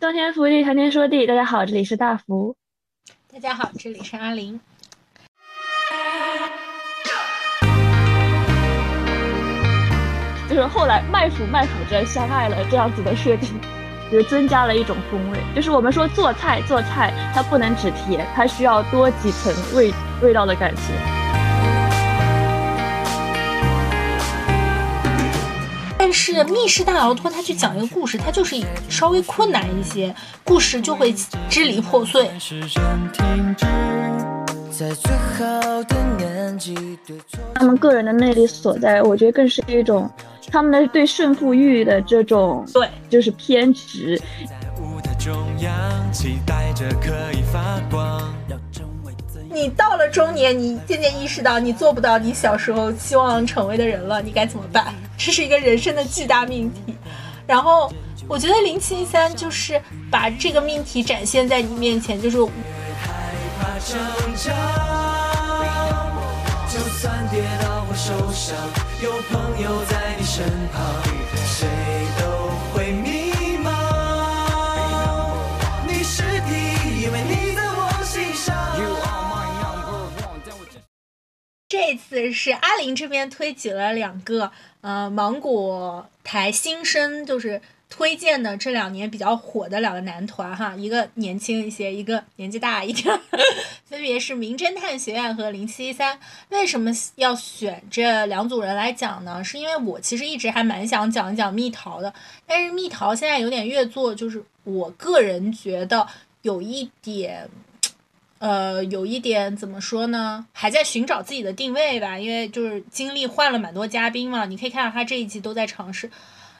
冬天福地，谈天说地。大家好，这里是大福。大家好，这里是阿林。就是后来麦麸麦麸着相爱了这样子的设定，就是增加了一种风味。就是我们说做菜做菜，它不能只甜，它需要多几层味味道的感情。但是密室大逃脱，它去讲一个故事，它就是稍微困难一些，故事就会支离破碎。他们个人的魅力所在，我觉得更是一种他们的对胜负欲的这种，对，就是偏执。你到了中年，你渐渐意识到你做不到你小时候希望成为的人了，你该怎么办？这是一个人生的巨大命题。然后我觉得零七一三就是把这个命题展现在你面前，就是。害怕挣扎。就算跌倒我受伤。有朋友在你身旁，谁这次是阿林这边推举了两个，呃，芒果台新生，就是推荐的这两年比较火的两个男团哈，一个年轻一些，一个年纪大一点，分别是名侦探学院和零七一三。为什么要选这两组人来讲呢？是因为我其实一直还蛮想讲一讲蜜桃的，但是蜜桃现在有点越做，就是我个人觉得有一点。呃，有一点怎么说呢？还在寻找自己的定位吧，因为就是经历换了蛮多嘉宾嘛。你可以看到他这一季都在尝试，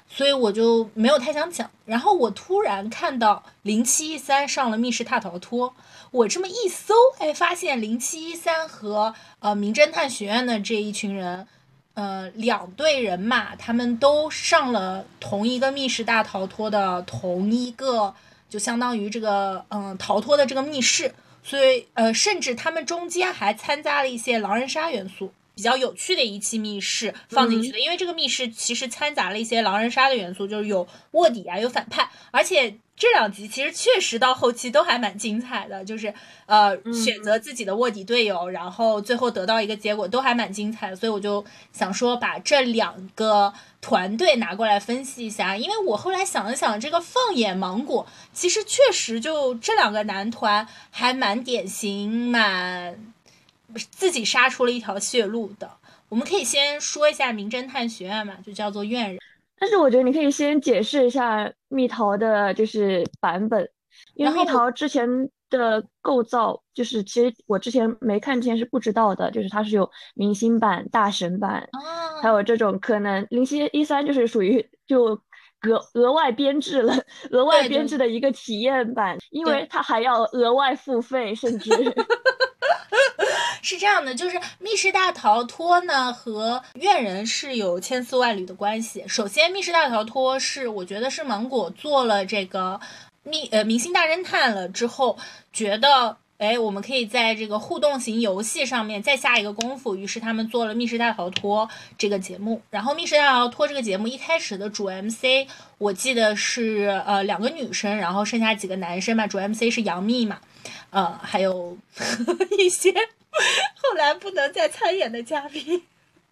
所以我就没有太想讲。然后我突然看到零七一三上了密室大逃脱，我这么一搜，哎，发现零七一三和呃名侦探学院的这一群人，呃，两队人马，他们都上了同一个密室大逃脱的同一个，就相当于这个嗯逃脱的这个密室。所以，呃，甚至他们中间还参加了一些狼人杀元素，比较有趣的一期密室放进去的。因为这个密室其实掺杂了一些狼人杀的元素，就是有卧底啊，有反派，而且。这两集其实确实到后期都还蛮精彩的，就是呃选择自己的卧底队友，然后最后得到一个结果都还蛮精彩的，所以我就想说把这两个团队拿过来分析一下，因为我后来想了想，这个放眼芒果，其实确实就这两个男团还蛮典型，蛮自己杀出了一条血路的。我们可以先说一下名侦探学院嘛，就叫做院人。但是我觉得你可以先解释一下蜜桃的，就是版本，因为蜜桃之前的构造，就是其实我之前没看之前是不知道的，就是它是有明星版、大神版，还有这种可能零七一三就是属于就额额外编制了，额外编制的一个体验版，因为它还要额外付费，甚至。是这样的，就是密室大逃脱呢和怨人是有千丝万缕的关系。首先，密室大逃脱是我觉得是芒果做了这个密呃明星大侦探了之后，觉得哎我们可以在这个互动型游戏上面再下一个功夫，于是他们做了密室大逃脱这个节目。然后密室大逃脱这个节目一开始的主 MC 我记得是呃两个女生，然后剩下几个男生嘛，主 MC 是杨幂嘛，呃还有 一些。后来不能再参演的嘉宾，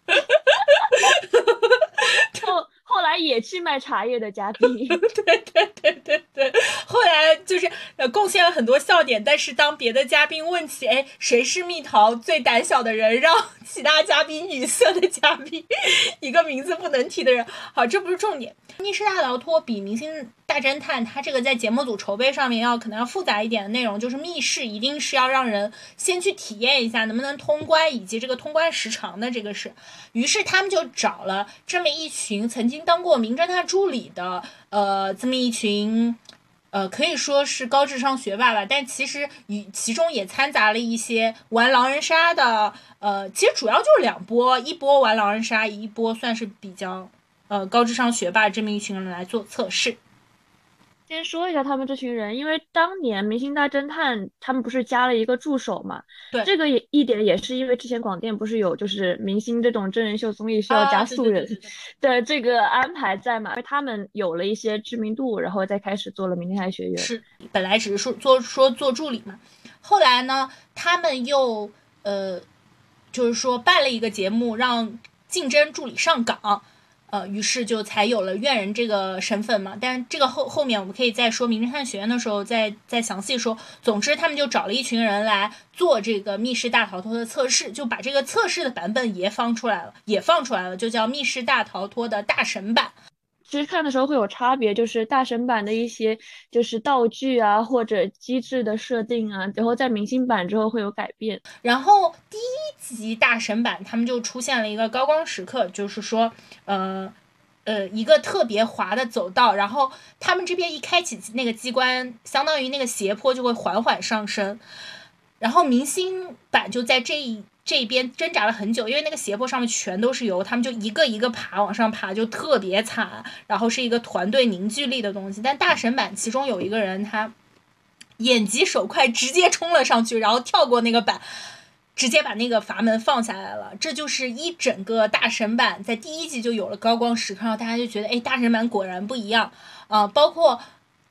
后后来也去卖茶叶的嘉宾，对 对对。对对，后来就是呃贡献了很多笑点，但是当别的嘉宾问起，哎，谁是蜜桃最胆小的人，让其他嘉宾语塞的嘉宾，一个名字不能提的人，好，这不是重点。密室大逃脱比明星大侦探，它这个在节目组筹备上面要可能要复杂一点的内容，就是密室一定是要让人先去体验一下能不能通关，以及这个通关时长的这个事。于是他们就找了这么一群曾经当过名侦探助理的，呃，这么一群，呃，可以说是高智商学霸吧，但其实与其中也掺杂了一些玩狼人杀的，呃，其实主要就是两波，一波玩狼人杀，一波算是比较。呃，高智商学霸这么一群人来做测试，先说一下他们这群人，因为当年《明星大侦探》他们不是加了一个助手嘛？对，这个也一点也是因为之前广电不是有就是明星这种真人秀综艺需要加素人的这个安排在嘛？他们有了一些知名度，然后再开始做了《明天爱学院》。是，本来只是说做说做助理嘛，后来呢，他们又呃，就是说办了一个节目，让竞争助理上岗。呃，于是就才有了怨人这个身份嘛。但这个后后面我们可以在说《名侦探学院》的时候再再详细说。总之，他们就找了一群人来做这个密室大逃脱的测试，就把这个测试的版本也放出来了，也放出来了，就叫《密室大逃脱》的大神版。其实看的时候会有差别，就是大神版的一些就是道具啊或者机制的设定啊，然后在明星版之后会有改变。然后第一集大神版他们就出现了一个高光时刻，就是说，呃，呃，一个特别滑的走道，然后他们这边一开启那个机关，相当于那个斜坡就会缓缓上升，然后明星版就在这一。这边挣扎了很久，因为那个斜坡上面全都是油，他们就一个一个爬往上爬，就特别惨。然后是一个团队凝聚力的东西。但大神版其中有一个人，他眼疾手快，直接冲了上去，然后跳过那个板，直接把那个阀门放下来了。这就是一整个大神版在第一集就有了高光时刻，然后大家就觉得，哎，大神版果然不一样啊，包括。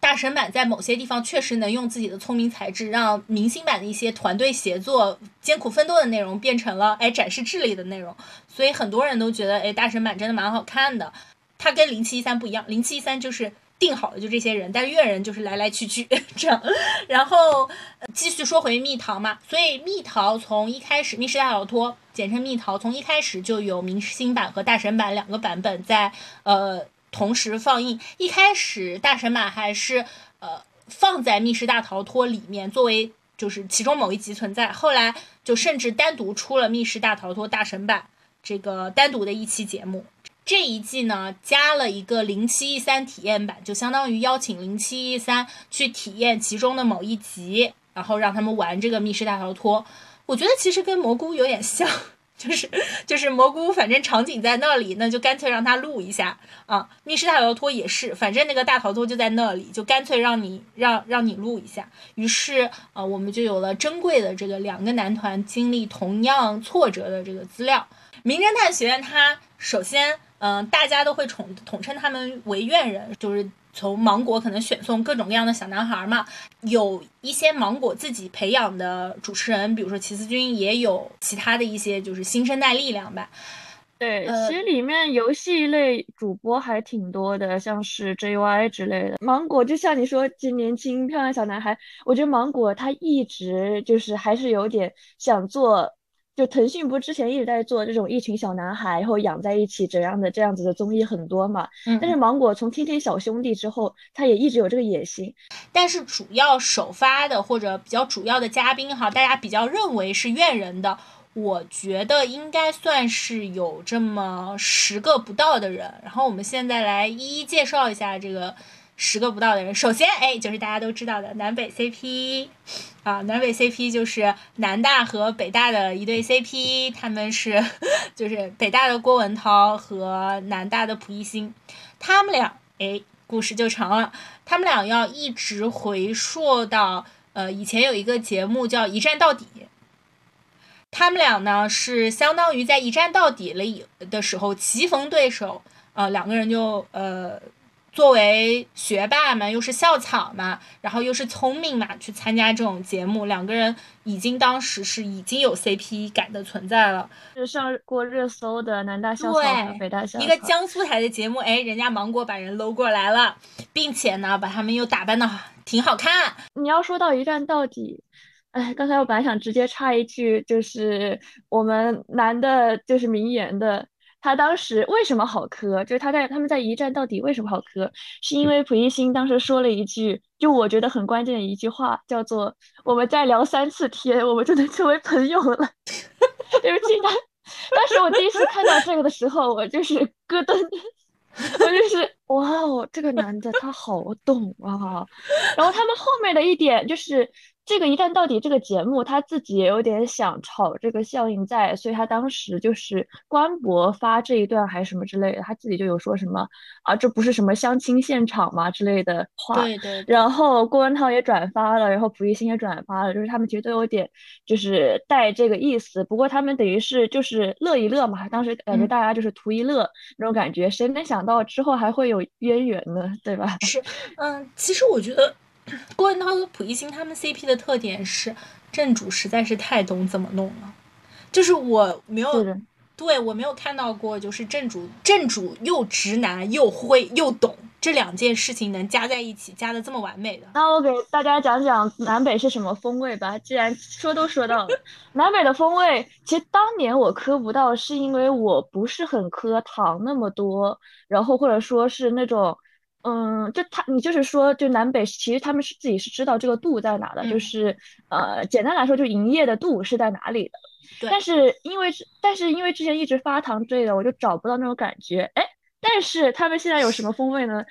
大神版在某些地方确实能用自己的聪明才智，让明星版的一些团队协作、艰苦奋斗的内容变成了哎展示智力的内容，所以很多人都觉得哎大神版真的蛮好看的。它跟零七一三不一样，零七一三就是定好了就这些人，但是怨人就是来来去去 这样。然后继续说回蜜桃嘛，所以蜜桃从一开始密室大逃脱，简称蜜桃，从一开始就有明星版和大神版两个版本在呃。同时放映，一开始大神版还是呃放在密室大逃脱里面，作为就是其中某一集存在。后来就甚至单独出了密室大逃脱大神版这个单独的一期节目。这一季呢加了一个零七一三体验版，就相当于邀请零七一三去体验其中的某一集，然后让他们玩这个密室大逃脱。我觉得其实跟蘑菇有点像。就是就是蘑菇，反正场景在那里，那就干脆让他录一下啊。密室大逃脱也是，反正那个大逃脱就在那里，就干脆让你让让你录一下。于是啊，我们就有了珍贵的这个两个男团经历同样挫折的这个资料。名侦探学院，它首先嗯，大家都会统统称他们为院人，就是。从芒果可能选送各种各样的小男孩嘛，有一些芒果自己培养的主持人，比如说齐思钧，也有其他的一些就是新生代力量吧。对，其实里面游戏类主播还挺多的，像是 JY 之类的。芒果就像你说，这年轻漂亮小男孩，我觉得芒果他一直就是还是有点想做。就腾讯不之前一直在做这种一群小男孩，然后养在一起这样的这样子的综艺很多嘛。嗯。但是芒果从天天小兄弟之后，他也一直有这个野心。但是主要首发的或者比较主要的嘉宾哈，大家比较认为是怨人的，我觉得应该算是有这么十个不到的人。然后我们现在来一一介绍一下这个。十个不到的人，首先，哎，就是大家都知道的南北 CP，啊，南北 CP 就是南大和北大的一对 CP，他们是，就是北大的郭文涛和南大的蒲熠星，他们俩，哎，故事就长了，他们俩要一直回溯到，呃，以前有一个节目叫《一战到底》，他们俩呢是相当于在一战到底了以的时候棋逢对手，呃，两个人就，呃。作为学霸嘛，又是校草嘛，然后又是聪明嘛，去参加这种节目，两个人已经当时是已经有 CP 感的存在了，是上过热搜的南大校草和北大校草。一个江苏台的节目，哎，人家芒果把人搂过来了，并且呢，把他们又打扮的挺好看。你要说到一站到底，哎，刚才我本来想直接插一句，就是我们男的，就是名言的。他当时为什么好磕？就是他在他们在一战到底为什么好磕？是因为蒲熠星当时说了一句，就我觉得很关键的一句话，叫做“我们再聊三次天，我们就能成为朋友了。” 对不起，当当时我第一次看到这个的时候，我就是咯噔，我就是 哇哦，这个男的他好懂啊。然后他们后面的一点就是。这个一旦到底这个节目他自己也有点想炒这个效应在，所以他当时就是官博发这一段还是什么之类的，他自己就有说什么啊，这不是什么相亲现场吗之类的话。对对。然后郭文涛也转发了，然后蒲熠星也转发了，就是他们其实都有点就是带这个意思。不过他们等于是就是乐一乐嘛，当时感觉大家就是图一乐那种感觉，谁能想到之后还会有渊源呢？对吧？是，嗯，其实我觉得。郭文涛和蒲熠星他们 CP 的特点是正主实在是太懂怎么弄了，就是我没有对我没有看到过，就是正主正主又直男又会又懂这两件事情能加在一起加的这么完美的。那我给大家讲讲南北是什么风味吧。既然说都说到了南北的风味，其实当年我磕不到，是因为我不是很磕糖那么多，然后或者说是那种。嗯，就他，你就是说，就南北其实他们是自己是知道这个度在哪的，就是呃，简单来说，就营业的度是在哪里的。但是因为但是因为之前一直发糖之类的，我就找不到那种感觉。哎，但是他们现在有什么风味呢？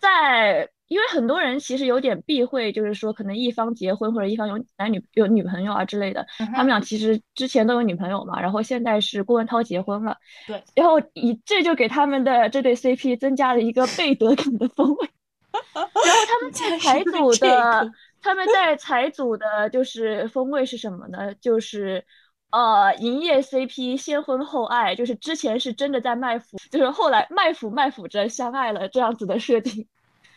在。因为很多人其实有点避讳，就是说可能一方结婚或者一方有男女有女朋友啊之类的，他们俩其实之前都有女朋友嘛，然后现在是郭文涛结婚了，对，然后以这就给他们的这对 CP 增加了一个贝德感的风味，然后他们 在财组的，他们在财组的就是风味是什么呢？就是呃营业 CP 先婚后爱，就是之前是真的在卖腐，就是后来卖腐卖腐着相爱了这样子的设定。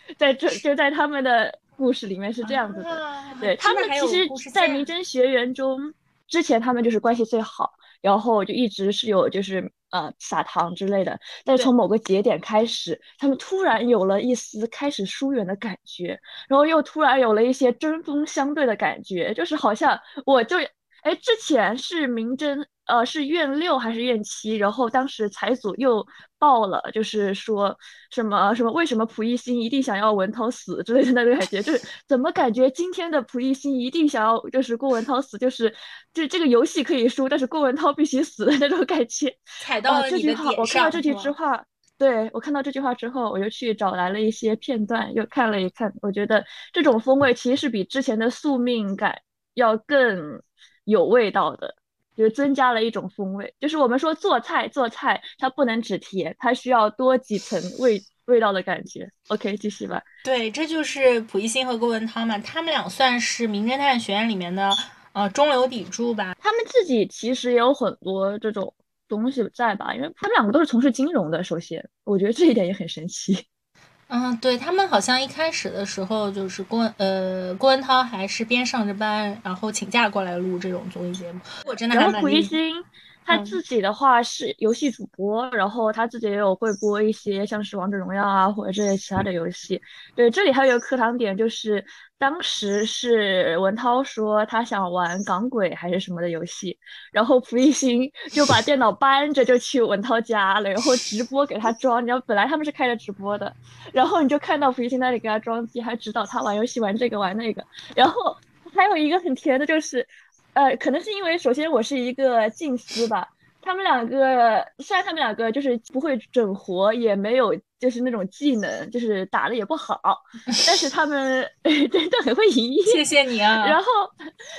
在这就在他们的故事里面是这样子的，对他们其实，在明真学园中，之前他们就是关系最好，然后就一直是有就是呃撒糖之类的，但是从某个节点开始，他们突然有了一丝开始疏远的感觉，然后又突然有了一些针锋相对的感觉，就是好像我就哎之前是明侦。呃，是院六还是院七？然后当时财组又爆了，就是说什么什么为什么蒲熠星一定想要文涛死之类的那种感觉，就是 怎么感觉今天的蒲熠星一定想要就是郭文涛死，就是就这个游戏可以输，但是郭文涛必须死的那种感觉。踩到了这句话，我看到这句之话，对我看到这句话之后，我就去找来了一些片段，又看了一看，我觉得这种风味其实是比之前的宿命感要更有味道的。就是增加了一种风味，就是我们说做菜做菜，它不能只甜，它需要多几层味味道的感觉。OK，继续吧。对，这就是蒲熠星和郭文涛嘛，他们俩算是名侦探学院里面的呃中流砥柱吧。他们自己其实也有很多这种东西在吧，因为他们两个都是从事金融的。首先，我觉得这一点也很神奇。嗯，对他们好像一开始的时候就是郭呃郭文涛还是边上着班，然后请假过来录这种综艺节目。我真的然后胡一星他自己的话是游戏主播，然后他自己也有会播一些像是王者荣耀啊或者这些其他的游戏。对，这里还有一个课堂点就是。当时是文涛说他想玩港鬼还是什么的游戏，然后蒲熠星 就把电脑搬着就去文涛家了，然后直播给他装。你知道本来他们是开着直播的，然后你就看到蒲熠星那里给他装机，还指导他玩游戏，玩这个玩那个。然后还有一个很甜的就是，呃，可能是因为首先我是一个近思吧。他们两个虽然他们两个就是不会整活，也没有就是那种技能，就是打的也不好，但是他们 真的很会营业。谢谢你啊。然后，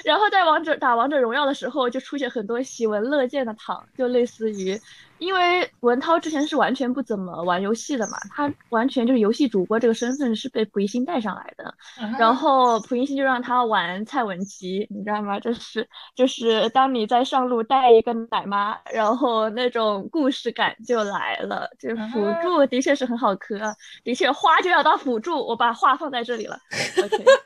然后在王者打王者荣耀的时候，就出现很多喜闻乐见的躺，就类似于。因为文涛之前是完全不怎么玩游戏的嘛，他完全就是游戏主播这个身份是被蒲熠星带上来的，然后蒲熠星就让他玩蔡文姬，你知道吗？就是就是当你在上路带一个奶妈，然后那种故事感就来了。就辅助的确是很很好磕啊，的确花就要当辅助，我把话放在这里了。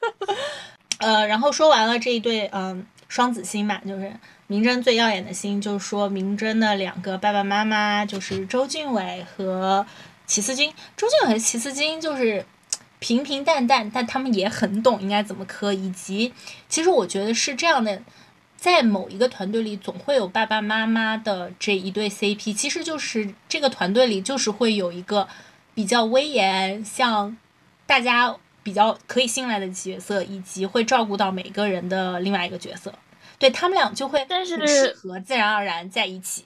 呃，然后说完了这一对，嗯，双子星嘛，就是。明侦最耀眼的星，就是说明侦的两个爸爸妈妈就是周俊伟和齐思钧。周俊伟和齐思钧就是平平淡淡，但他们也很懂应该怎么磕。以及，其实我觉得是这样的，在某一个团队里，总会有爸爸妈妈的这一对 CP。其实就是这个团队里，就是会有一个比较威严、像大家比较可以信赖的角色，以及会照顾到每个人的另外一个角色。对他们俩就会，但是适合自然而然在一起。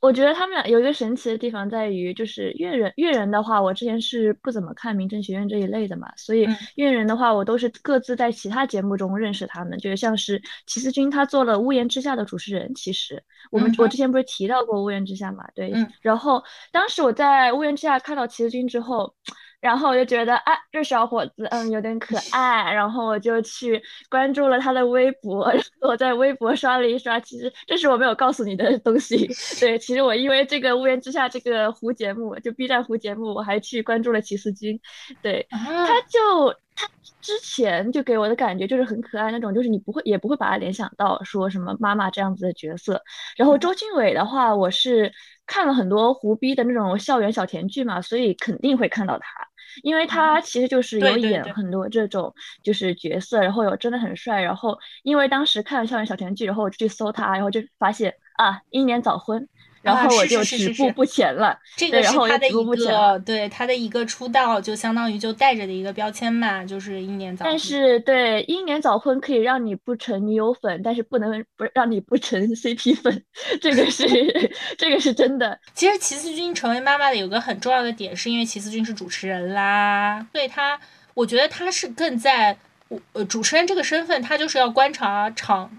我觉得他们俩有一个神奇的地方在于，就是越人越人的话，我之前是不怎么看名侦学院这一类的嘛，所以越人的话，我都是各自在其他节目中认识他们，就是像是齐思钧，他做了《屋檐之下》的主持人，其实我们我之前不是提到过《屋檐之下》嘛，对，然后当时我在《屋檐之下》看到齐思钧之后。然后我就觉得啊，这小伙子嗯有点可 爱，然后我就去关注了他的微博。我在微博刷了一刷，其实这是我没有告诉你的东西。对，其实我因为这个屋檐之下这个胡节目，就 B 站胡节目，我还去关注了齐思君。对，他就他之前就给我的感觉就是很可爱那种，就是你不会也不会把他联想到说什么妈妈这样子的角色。然后周俊伟的话，我是看了很多胡逼的那种校园小甜剧嘛，所以肯定会看到他。因为他其实就是有演很多这种就是角色，然后有真的很帅，然后因为当时看了校园小甜剧，然后我就去搜他，然后就发现啊，英年早婚。然后我就止步不前了。这个是他的一个对他的一个出道，就相当于就带着的一个标签嘛，就是英年早。但是对英年早婚可以让你不成女友粉，但是不能不让你不成 CP 粉，这个是 这个是真的。其实齐思钧成为妈妈的有个很重要的点，是因为齐思钧是主持人啦，所以他，我觉得他是更在呃主持人这个身份，他就是要观察场。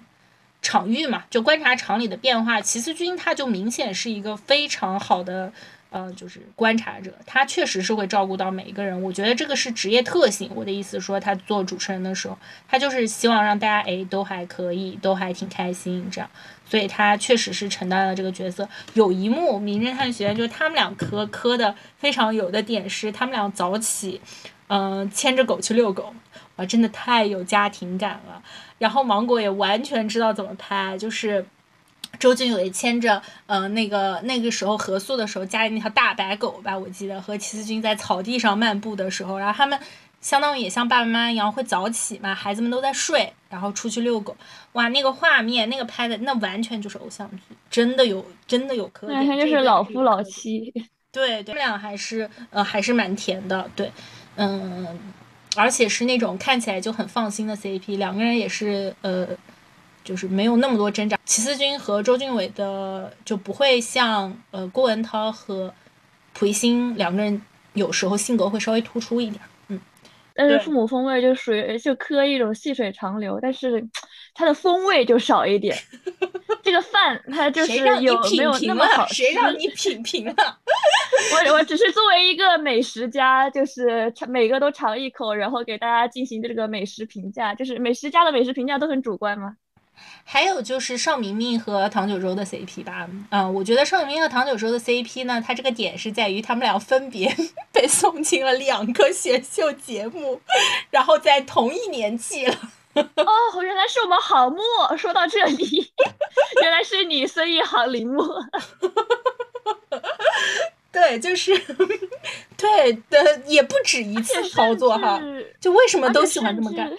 场域嘛，就观察场里的变化。齐思钧他就明显是一个非常好的，呃，就是观察者。他确实是会照顾到每一个人。我觉得这个是职业特性。我的意思说，他做主持人的时候，他就是希望让大家哎都还可以，都还挺开心这样。所以他确实是承担了这个角色。有一幕《名侦探学院》就是他们俩磕磕的非常有的点是，他们俩早起，嗯，牵着狗去遛狗，哇，真的太有家庭感了。然后芒果也完全知道怎么拍，就是周俊伟牵着，嗯，那个那个时候合宿的时候家里那条大白狗吧，我记得和齐思钧在草地上漫步的时候，然后他们相当于也像爸爸妈妈一样会早起嘛，孩子们都在睡，然后出去遛狗，哇，那个画面那个拍的那完全就是偶像剧，真的有真的有可点，完全就是老夫老妻，对 对，他们俩还是呃还是蛮甜的，对，嗯。而且是那种看起来就很放心的 CP，两个人也是呃，就是没有那么多挣扎。齐思钧和周俊伟的就不会像呃郭文涛和蒲熠星两个人有时候性格会稍微突出一点，嗯。但是父母风味就属于就磕一种细水长流，但是它的风味就少一点。这个饭它就是有没有那么好吃？谁让 你品评了？我我只是作为一个美食家，就是尝每个都尝一口，然后给大家进行这个美食评价。就是美食家的美食评价都很主观吗？还有就是邵明明和唐九洲的 CP 吧。嗯，我觉得邵明明和唐九洲的 CP 呢，它这个点是在于他们俩分别 被送进了两个选秀节目，然后在同一年纪了。哦，原来是我们好木。说到这里，原来是你孙一航林木。对，就是对的，也不止一次操作哈。就为什么都喜欢这么干？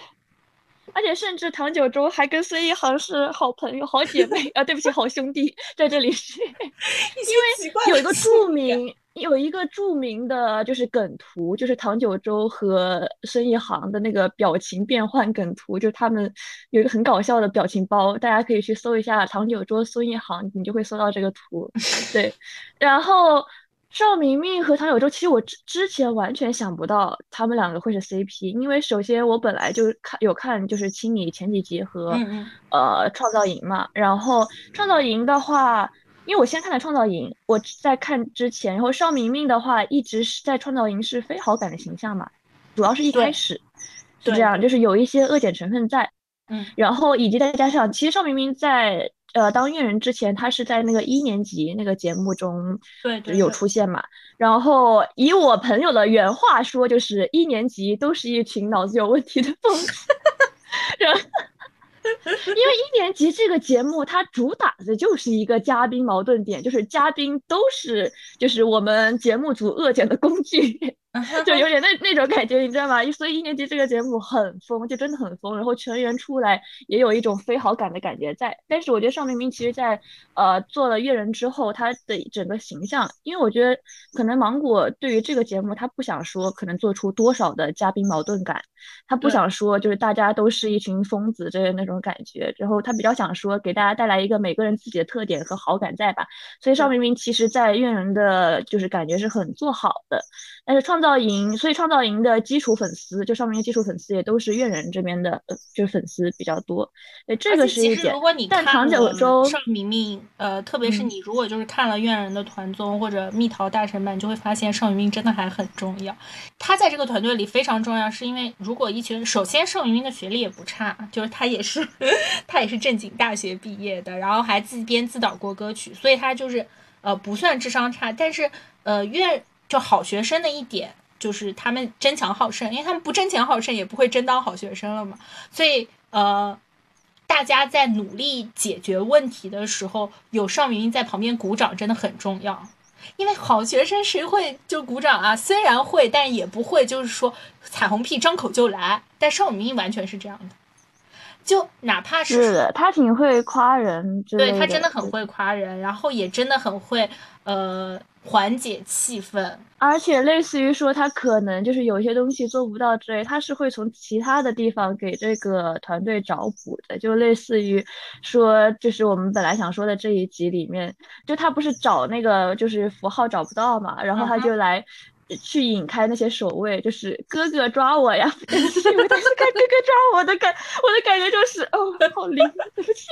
而且甚至唐九洲还跟孙一航是好朋友、好姐妹啊！对不起，好兄弟，在这里是，因为有一个著名。有一个著名的就是梗图，就是唐九洲和孙一航的那个表情变换梗图，就是他们有一个很搞笑的表情包，大家可以去搜一下唐九洲、孙一航，你就会搜到这个图。对，然后邵明明和唐九洲，其实我之之前完全想不到他们两个会是 CP，因为首先我本来就看有看就是青你前几集和呃创造营嘛，然后创造营的话。因为我先看了《创造营》，我在看之前，然后邵明明的话一直是在《创造营》是非好感的形象嘛，主要是一开始是这样，就是有一些恶点成分在，嗯，然后以及再加上，其实邵明明在呃当艺人之前，他是在那个一年级那个节目中对有出现嘛，然后以我朋友的原话说，就是一年级都是一群脑子有问题的疯子，然后。因为一年级这个节目，它主打的就是一个嘉宾矛盾点，就是嘉宾都是就是我们节目组恶剪的工具。就 有点那那种感觉，你知道吗？所以一年级这个节目很疯，就真的很疯。然后全员出来也有一种非好感的感觉在。但是我觉得邵明明其实在呃做了乐人之后，他的整个形象，因为我觉得可能芒果对于这个节目，他不想说可能做出多少的嘉宾矛盾感，他不想说就是大家都是一群疯子这那种感觉。然后他比较想说给大家带来一个每个人自己的特点和好感在吧。所以邵明明其实在乐人的就是感觉是很做好的，但是创造营，所以创造营的基础粉丝，就上面的基础粉丝也都是粤人这边的，呃，就是粉丝比较多。对，这个是一点。但唐九洲、邵明明，呃，特别是你如果就是看了粤人的团综或者蜜桃大神版，就会发现邵明明真的还很重要。他在这个团队里非常重要，是因为如果一群，首先邵明明的学历也不差，就是他也是 他也是正经大学毕业的，然后还自编自导过歌曲，所以他就是呃不算智商差，但是呃粤就好学生的一点。就是他们争强好胜，因为他们不争强好胜，也不会真当好学生了嘛。所以，呃，大家在努力解决问题的时候，有邵明明在旁边鼓掌，真的很重要。因为好学生谁会就鼓掌啊？虽然会，但也不会就是说彩虹屁张口就来。但邵明明完全是这样的，就哪怕是是的，他挺会夸人，对他真的很会夸人，然后也真的很会呃。缓解气氛，而且类似于说他可能就是有些东西做不到之类，他是会从其他的地方给这个团队找补的，就类似于说，就是我们本来想说的这一集里面，就他不是找那个就是符号找不到嘛，然后他就来。去引开那些守卫，就是哥哥抓我呀！因为他是看哥哥抓我的感，我的感觉就是哦，好灵，对不起，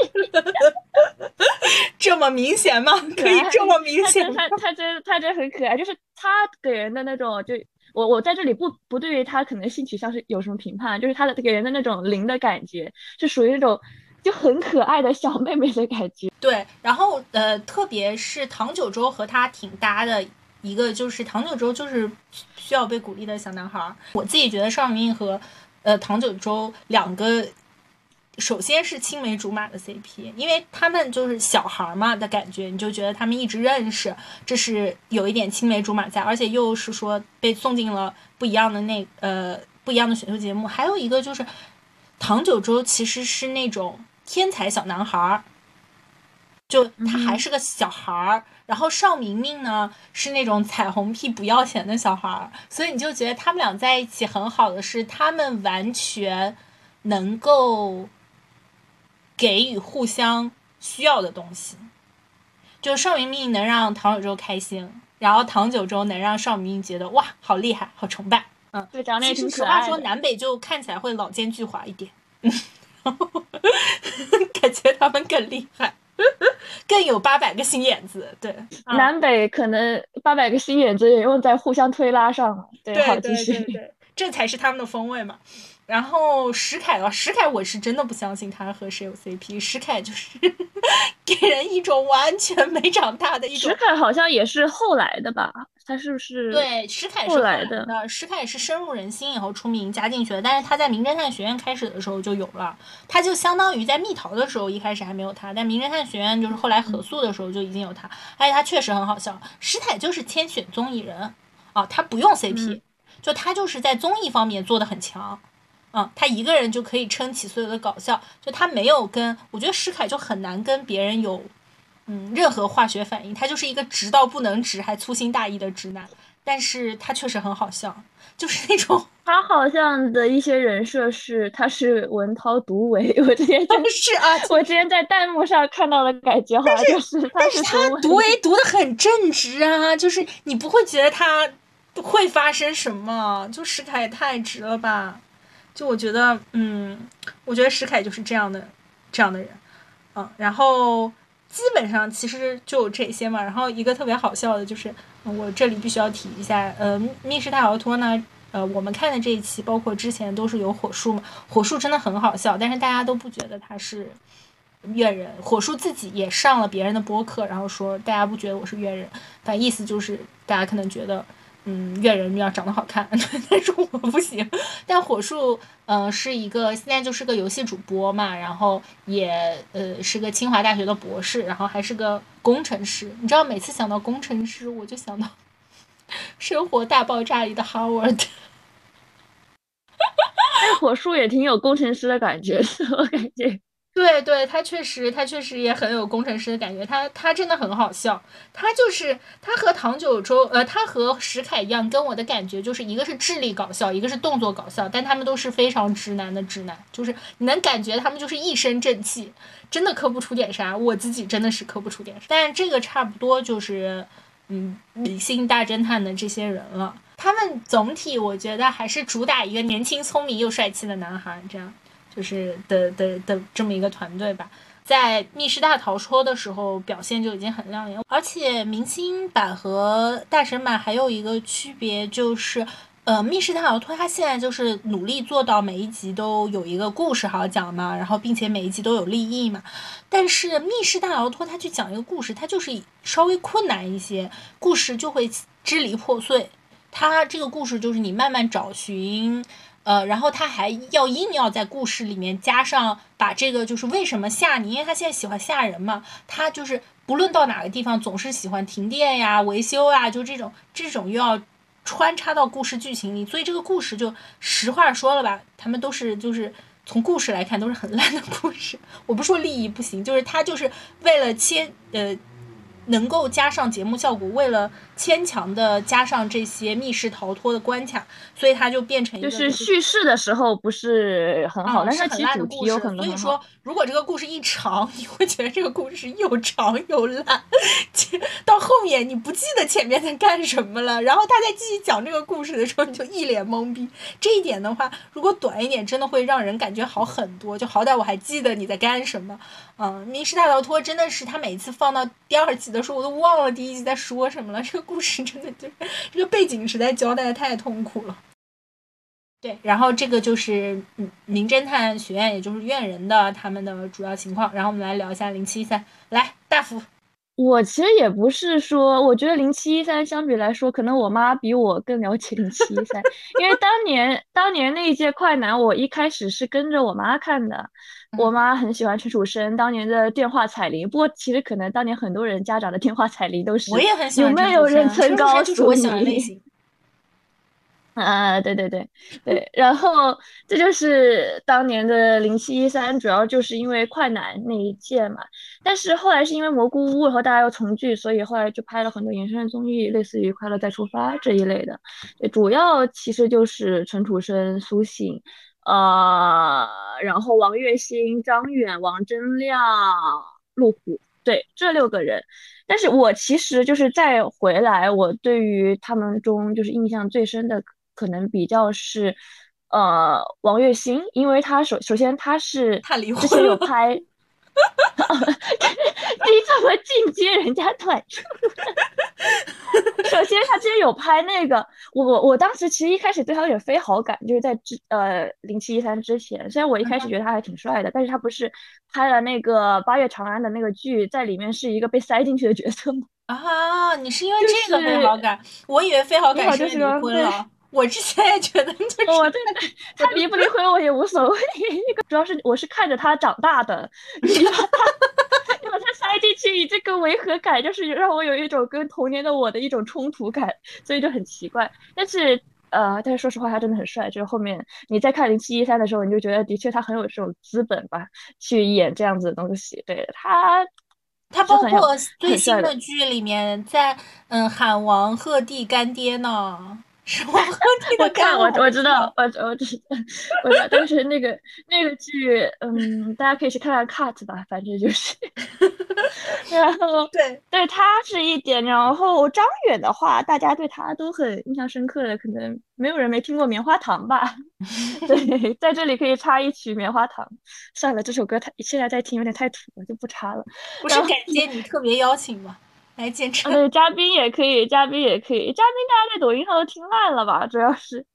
这么明显吗？可以这么明显？他他真他真很可爱，就是他给人的那种，就我我在这里不不对于他可能性取向是有什么评判，就是他的给人的那种灵的感觉，是属于那种就很可爱的小妹妹的感觉。对，然后呃，特别是唐九洲和他挺搭的。一个就是唐九洲，就是需要被鼓励的小男孩。我自己觉得邵明明和呃唐九洲两个，首先是青梅竹马的 CP，因为他们就是小孩嘛的感觉，你就觉得他们一直认识，这是有一点青梅竹马在，而且又是说被送进了不一样的那呃不一样的选秀节目。还有一个就是唐九洲其实是那种天才小男孩。就他还是个小孩儿，然后邵明明呢是那种 彩虹屁不要钱的小孩儿，所以你就觉得他们俩在一起很好的是，他们完全能够给予互相需要的东西。就邵明明能让唐九洲开心，然后唐九洲能让邵明明觉得哇，好厉害，好崇拜。嗯，对，长得也挺可爱。实话说，南北就看起来会老奸巨猾一点，嗯 感觉他们更厉害。更有八百个心眼子，对，南北可能八百个心眼子也用在互相推拉上了，对，好继续，这才是他们的风味嘛。然后石凯的话，石凯我是真的不相信他和谁有 CP，石凯就是 给人一种完全没长大的一种。石凯好像也是后来的吧？他是不是？对，石凯是后来的。石凯是深入人心以后出名加进去的，但是他在名侦探学院开始的时候就有了，他就相当于在蜜桃的时候一开始还没有他，但名侦探学院就是后来合宿的时候就已经有他，而且他确实很好笑。石凯就是天选综艺人啊，他不用 CP，就他就是在综艺方面做的很强。嗯，他一个人就可以撑起所有的搞笑，就他没有跟，我觉得石凯就很难跟别人有，嗯，任何化学反应，他就是一个直到不能直还粗心大意的直男，但是他确实很好笑，就是那种 他好像的一些人设是他是文涛独唯，我之前是啊，我之前在弹幕上看到的感觉好像就是，但是他独唯读的很正直啊，就是你不会觉得他会发生什么，就石凯也太直了吧。就我觉得，嗯，我觉得石凯就是这样的，这样的人，嗯，然后基本上其实就这些嘛。然后一个特别好笑的就是，我这里必须要提一下，呃，密室大逃脱呢，呃，我们看的这一期，包括之前都是有火树嘛，火树真的很好笑，但是大家都不觉得他是怨人，火树自己也上了别人的播客，然后说大家不觉得我是怨人，反正意思就是大家可能觉得。嗯，粤人要长得好看，但是我不行。但火树，嗯，是一个现在就是个游戏主播嘛，然后也呃是个清华大学的博士，然后还是个工程师。你知道，每次想到工程师，我就想到 生活大爆炸里的 Howard。那火树也挺有工程师的感觉，我感觉。对对，他确实，他确实也很有工程师的感觉。他他真的很好笑。他就是他和唐九洲，呃，他和石凯一样，跟我的感觉就是一个是智力搞笑，一个是动作搞笑。但他们都是非常直男的直男，就是你能感觉他们就是一身正气，真的磕不出点啥。我自己真的是磕不出点啥。但这个差不多就是，嗯，理性大侦探的这些人了。他们总体我觉得还是主打一个年轻、聪明又帅气的男孩，这样。就是的的的这么一个团队吧，在密室大逃脱的时候表现就已经很亮眼，而且明星版和大神版还有一个区别就是，呃，密室大逃脱它现在就是努力做到每一集都有一个故事好讲嘛，然后并且每一集都有立意嘛，但是密室大逃脱它去讲一个故事，它就是稍微困难一些，故事就会支离破碎，它这个故事就是你慢慢找寻。呃，然后他还要硬要在故事里面加上把这个就是为什么吓你，因为他现在喜欢吓人嘛，他就是不论到哪个地方总是喜欢停电呀、维修啊，就这种这种又要穿插到故事剧情里，所以这个故事就实话说了吧，他们都是就是从故事来看都是很烂的故事。我不说利益不行，就是他就是为了切呃。能够加上节目效果，为了牵强的加上这些密室逃脱的关卡，所以它就变成一个就是叙事的时候不是很好，但是其实主题有很多。所以说，如果这个故事一长，你会觉得这个故事又长又烂，到后面你不记得前面在干什么了，然后他在继续讲这个故事的时候，你就一脸懵逼。这一点的话，如果短一点，真的会让人感觉好很多。就好歹我还记得你在干什么。嗯，密室大逃脱真的是他每次放到第二有的时候，我都忘了第一集在说什么了。这个故事真的就这个背景实在交代的太痛苦了。对，然后这个就是嗯，名侦探学院，也就是院人的他们的主要情况。然后我们来聊一下零七三，来大福。我其实也不是说，我觉得零七一三相比来说，可能我妈比我更了解零七一三，因为当年当年那一届快男，我一开始是跟着我妈看的。我妈很喜欢陈楚生当年的电话彩铃，不过其实可能当年很多人家长的电话彩铃都是。我也很喜欢有没有人曾告诉你？啊，对对对对，然后这就是当年的零七一三，主要就是因为快男那一届嘛。但是后来是因为蘑菇屋，然后大家又重聚，所以后来就拍了很多延伸的综艺，类似于《快乐再出发》这一类的。主要其实就是陈楚生、苏醒。呃，然后王栎鑫、张远、王铮亮、陆虎，对这六个人。但是我其实就是再回来，我对于他们中就是印象最深的，可能比较是呃王栎鑫，因为他首首先他是之前有拍。你怎么进阶人家短处？首先，他之前有拍那个，我我我当时其实一开始对他有点非好感，就是在之呃零七一三之前，虽然我一开始觉得他还挺帅的，但是他不是拍了那个八月长安的那个剧，在里面是一个被塞进去的角色吗？啊，你是因为这个非好感？我以为非好感是离婚了。我之前也觉得，我对他离不离婚我也无所谓，主要是我是看着他长大的，你把他 你把他塞进去，这个违和感就是让我有一种跟童年的我的一种冲突感，所以就很奇怪。但是呃，但是说实话，他真的很帅。就是后面你再看零七一三的时候，你就觉得的确他很有这种资本吧，去演这样子的东西。对他，他包括最新的剧里面，在嗯喊王鹤棣干爹呢。是 我我看我我知道我我知道我知道，当时那个那个剧，嗯，大家可以去看看 cut 吧，反正就是，然后对对他是一点，然后张远的话，大家对他都很印象深刻的，可能没有人没听过棉花糖吧？对，在这里可以插一曲棉花糖。算了，这首歌太现在在听有点太土了，就不插了。不是感谢你特别邀请吗？来见证，对，嘉宾也可以，嘉宾也可以，嘉宾大家在抖音上都听烂了吧？主要是，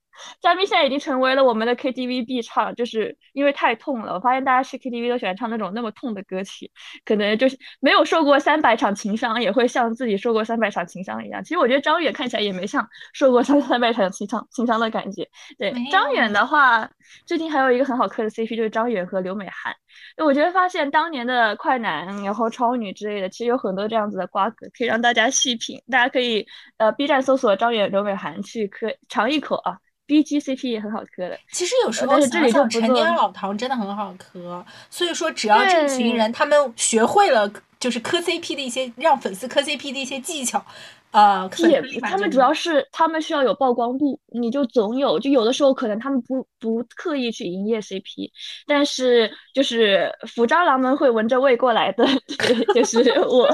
嘉宾现在已经成为了我们的 KTV 必唱，就是因为太痛了。我发现大家去 KTV 都喜欢唱那种那么痛的歌曲，可能就是没有受过三百场情伤，也会像自己受过三百场情伤一样。其实我觉得张远看起来也没像受过三三百场情伤情伤的感觉。对，张远的话，最近还有一个很好磕的 CP 就是张远和刘美涵。我觉得发现当年的快男，然后超女之类的，其实有很多这样子的瓜葛，可以让大家细品。大家可以呃 B 站搜索张远、刘美涵去磕尝一口啊，B G C P 也很好磕的。其实有时候想想，陈年老唐真的很好磕。所以说，只要这群人他们学会了就是磕 C P 的一些让粉丝磕 C P 的一些技巧。呃，也他们主要是他们需要有曝光度，你就总有，就有的时候可能他们不不刻意去营业 CP，但是就是腐蟑螂们会闻着味过来的，就是我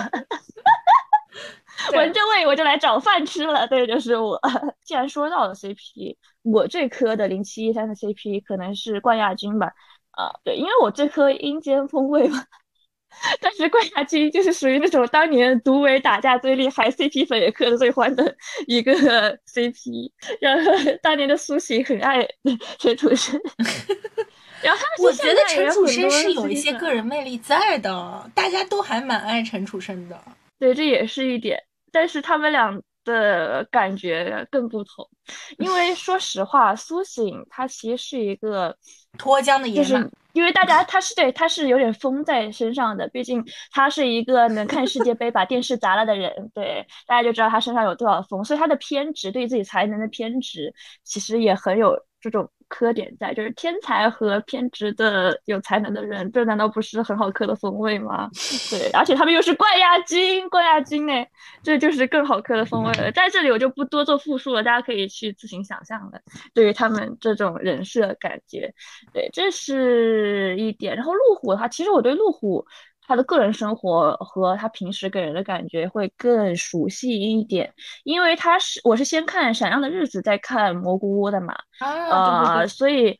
闻着味我就来找饭吃了，对，就是我。既然说到了 CP，我这颗的零七一三的 CP 可能是冠亚军吧，啊，对，因为我这颗阴间风味嘛。但是冠亚军就是属于那种当年独唯打架最厉害，CP 粉也磕的最欢的一个 CP。然后当年的苏醒很爱 陈楚生，然后我觉得陈楚生是有一些个人魅力在的，大家都还蛮爱陈楚生的。对，这也是一点。但是他们俩的感觉更不同，因为说实话，苏醒他其实是一个脱缰的野马。因为大家他是对他是有点疯在身上的，毕竟他是一个能看世界杯把电视砸了的人，对大家就知道他身上有多少疯，所以他的偏执对自己才能的偏执，其实也很有这种。磕点在就是天才和偏执的有才能的人，这难道不是很好磕的风味吗？对，而且他们又是冠亚军，冠亚军呢，这就是更好磕的风味了。在这里我就不多做复述了，大家可以去自行想象了。对于他们这种人设感觉，对，这是一点。然后路虎的话，其实我对路虎。他的个人生活和他平时给人的感觉会更熟悉一点，因为他是我是先看《闪亮的日子》再看《蘑菇屋》的嘛，啊，所以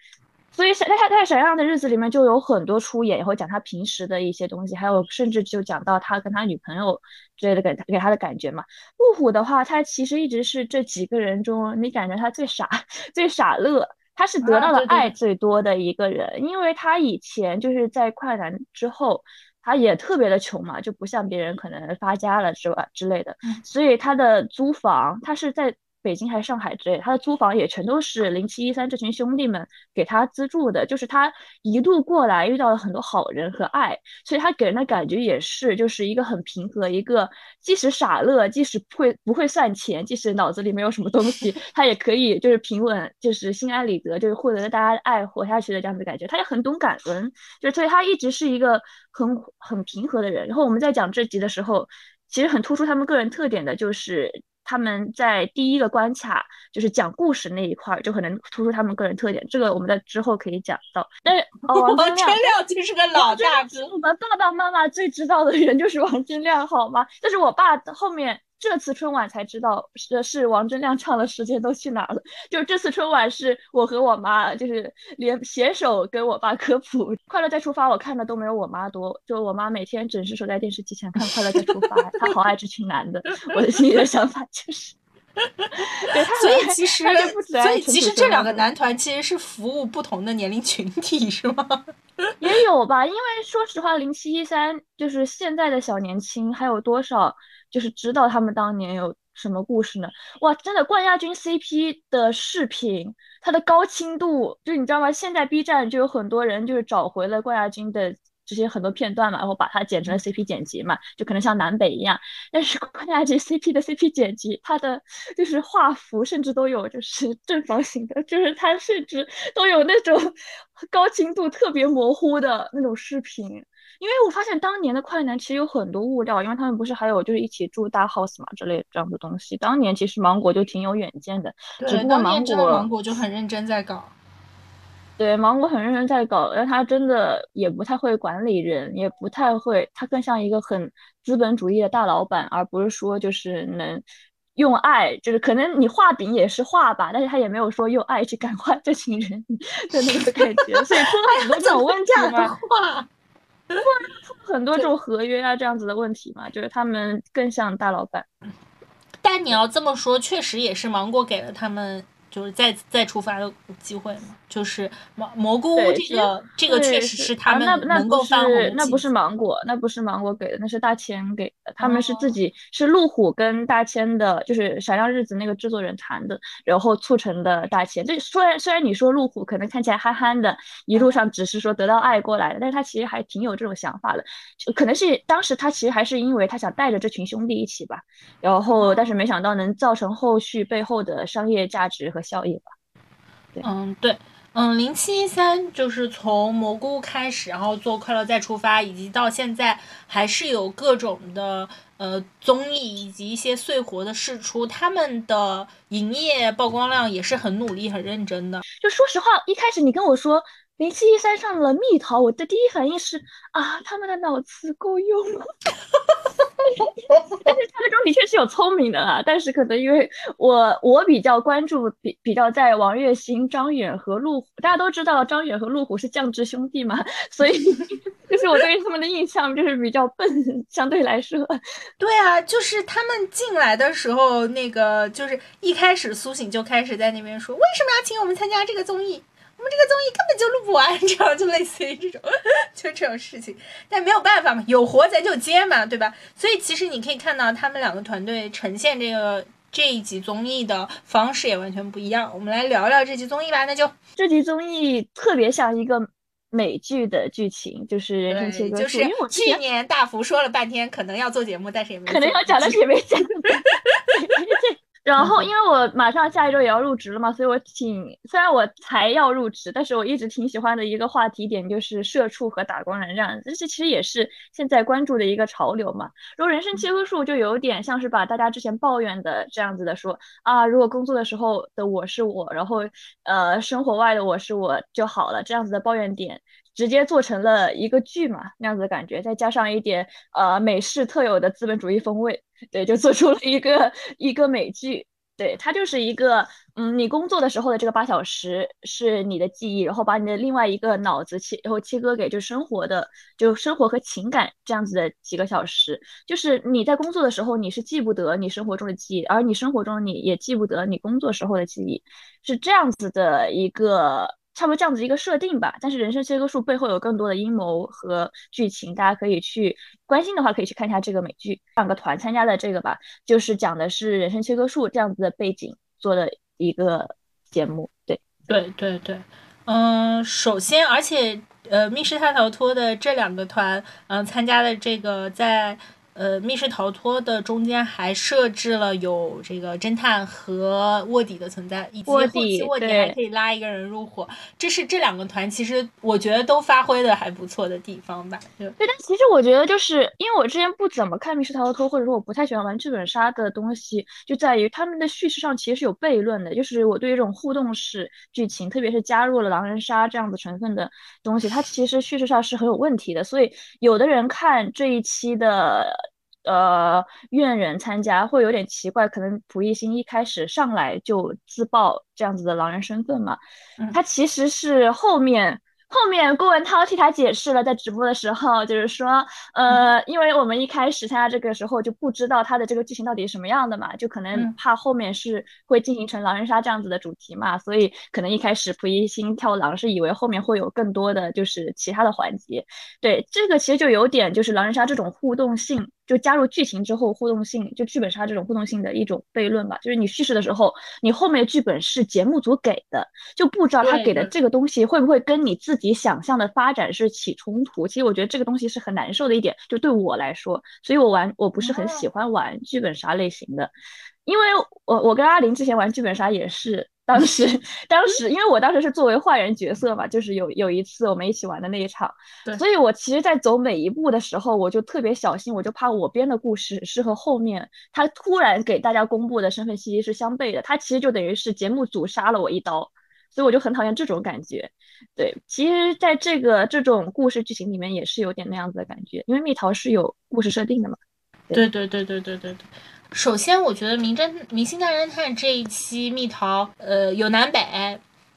所以在他在《闪亮的日子》里面就有很多出演，也会讲他平时的一些东西，还有甚至就讲到他跟他女朋友之类的给给他的感觉嘛。路虎的话，他其实一直是这几个人中，你感觉他最傻 最傻乐，他是得到了爱最多的一个人，因为他以前就是在快男之后。他也特别的穷嘛，就不像别人可能发家了之外之类的，所以他的租房，他是在。北京还是上海之类，他的租房也全都是零七一三这群兄弟们给他资助的。就是他一路过来遇到了很多好人和爱，所以他给人的感觉也是就是一个很平和，一个即使傻乐，即使不会不会算钱，即使脑子里没有什么东西，他也可以就是平稳，就是心安理得，就是获得了大家的爱活下去的这样子感觉。他也很懂感恩，就所以他一直是一个很很平和的人。然后我们在讲这集的时候，其实很突出他们个人特点的就是。他们在第一个关卡就是讲故事那一块儿，就可能突出他们个人特点。这个我们在之后可以讲到。但是 王铮亮就是个老大哥，我们爸爸妈妈最知道的人就是王铮亮，好吗？但是我爸后面。这次春晚才知道是是王铮亮唱的《时间都去哪儿了》。就这次春晚是我和我妈就是连携手跟我爸科普《快乐再出发》，我看的都没有我妈多。就我妈每天准时守在电视机前看《快乐再出发》，她好爱这群男的。我的心里的想法就是，对，所以其实所以其实这两个男团其实是服务不同的年龄群体，是吗？也有吧，因为说实话，零七一三就是现在的小年轻还有多少？就是知道他们当年有什么故事呢？哇，真的冠亚军 CP 的视频，它的高清度，就你知道吗？现在 B 站就有很多人就是找回了冠亚军的这些很多片段嘛，然后把它剪成了 CP 剪辑嘛，就可能像南北一样。但是冠亚军 CP 的 CP 剪辑，它的就是画幅甚至都有就是 正方形的，就是它甚至都有那种高清度特别模糊的那种视频。因为我发现当年的快男其实有很多物料，因为他们不是还有就是一起住大 house 嘛之类这样的东西。当年其实芒果就挺有远见的，只不过芒果芒果就很认真在搞。对，芒果很认真在搞，但他真的也不太会管理人，也不太会，他更像一个很资本主义的大老板，而不是说就是能用爱，就是可能你画饼也是画吧，但是他也没有说用爱去感化这群人的那个感觉，所以出了很多这种问题嘛。很多这种合约啊，这样子的问题嘛，就是他们更像大老板。但你要这么说，确实也是芒果给了他们就是再再出发的机会嘛？就是蘑蘑菇屋这个这个确实是他们能够翻红那不是芒果，那不是芒果给的，那是大千给的。他们是自己是路虎跟大千的，就是闪亮日子那个制作人谈的，然后促成的大千。这虽然虽然你说路虎可能看起来憨憨的，一路上只是说得到爱过来的，但是他其实还挺有这种想法的。可能是当时他其实还是因为他想带着这群兄弟一起吧，然后但是没想到能造成后续背后的商业价值和。效益吧，嗯对，嗯零七一三就是从蘑菇开始，然后做快乐再出发，以及到现在还是有各种的呃综艺以及一些碎活的试出，他们的营业曝光量也是很努力很认真的。就说实话，一开始你跟我说。零七一三上了蜜桃，我的第一反应是啊，他们的脑子够用吗？但是他们中的确是有聪明的啦，但是可能因为我我比较关注比比较在王栎鑫、张远和陆虎，大家都知道张远和陆虎是降智兄弟嘛，所以 就是我对于他们的印象就是比较笨，相对来说。对啊，就是他们进来的时候，那个就是一开始苏醒就开始在那边说，为什么要请我们参加这个综艺？我们这个综艺根本就录不完，这样就类似于这种，就这种事情。但没有办法嘛，有活咱就接嘛，对吧？所以其实你可以看到他们两个团队呈现这个这一集综艺的方式也完全不一样。我们来聊聊这集综艺吧，那就这集综艺特别像一个美剧的剧情，就是人生切割术。就是去年大福说了半天可能要做节目，但是也没可能要讲，但是也没讲。然后，因为我马上下一周也要入职了嘛，所以我挺虽然我才要入职，但是我一直挺喜欢的一个话题点就是社畜和打工人这样，这其实也是现在关注的一个潮流嘛。如果人生切割术就有点像是把大家之前抱怨的这样子的说啊，如果工作的时候的我是我，然后呃生活外的我是我就好了，这样子的抱怨点直接做成了一个剧嘛，那样子的感觉，再加上一点呃美式特有的资本主义风味。对，就做出了一个一个美剧，对，它就是一个，嗯，你工作的时候的这个八小时是你的记忆，然后把你的另外一个脑子切，然后切割给就生活的，就生活和情感这样子的几个小时，就是你在工作的时候你是记不得你生活中的记忆，而你生活中你也记不得你工作时候的记忆，是这样子的一个。差不多这样子一个设定吧，但是人生切割术背后有更多的阴谋和剧情，大家可以去关心的话，可以去看一下这个美剧。两个团参加的这个吧，就是讲的是人生切割术这样子的背景做的一个节目。对，对，对，对。嗯，首先，而且，呃，密室大逃脱的这两个团，嗯，参加的这个在。呃，密室逃脱的中间还设置了有这个侦探和卧底的存在，以及后期卧底还可以拉一个人入伙，这是这两个团其实我觉得都发挥的还不错的地方吧。对，但其实我觉得就是因为我之前不怎么看密室逃脱，或者说我不太喜欢玩剧本杀的东西，就在于他们的叙事上其实是有悖论的。就是我对于这种互动式剧情，特别是加入了狼人杀这样子成分的东西，它其实叙事上是很有问题的。所以有的人看这一期的。呃，怨人参加会有点奇怪，可能蒲熠星一开始上来就自曝这样子的狼人身份嘛，他其实是后面。后面郭文涛替他解释了，在直播的时候，就是说，呃，因为我们一开始参加这个时候就不知道他的这个剧情到底是什么样的嘛，就可能怕后面是会进行成狼人杀这样子的主题嘛，所以可能一开始蒲一星跳狼是以为后面会有更多的就是其他的环节。对，这个其实就有点就是狼人杀这种互动性，就加入剧情之后互动性，就剧本杀这种互动性的一种悖论吧。就是你叙事的时候，你后面剧本是节目组给的，就不知道他给的这个东西会不会跟你自己。己想象的发展是起冲突，其实我觉得这个东西是很难受的一点，就对我来说，所以我玩我不是很喜欢玩剧本杀类型的，因为我我跟阿林之前玩剧本杀也是，当时当时因为我当时是作为坏人角色嘛，就是有有一次我们一起玩的那一场，所以我其实，在走每一步的时候，我就特别小心，我就怕我编的故事是和后面他突然给大家公布的身份信息是相悖的，他其实就等于是节目组杀了我一刀。所以我就很讨厌这种感觉，对，其实在这个这种故事剧情里面也是有点那样子的感觉，因为蜜桃是有故事设定的嘛。对对对对对对对。首先，我觉得《名侦明星大侦探》这一期蜜桃，呃，有南北，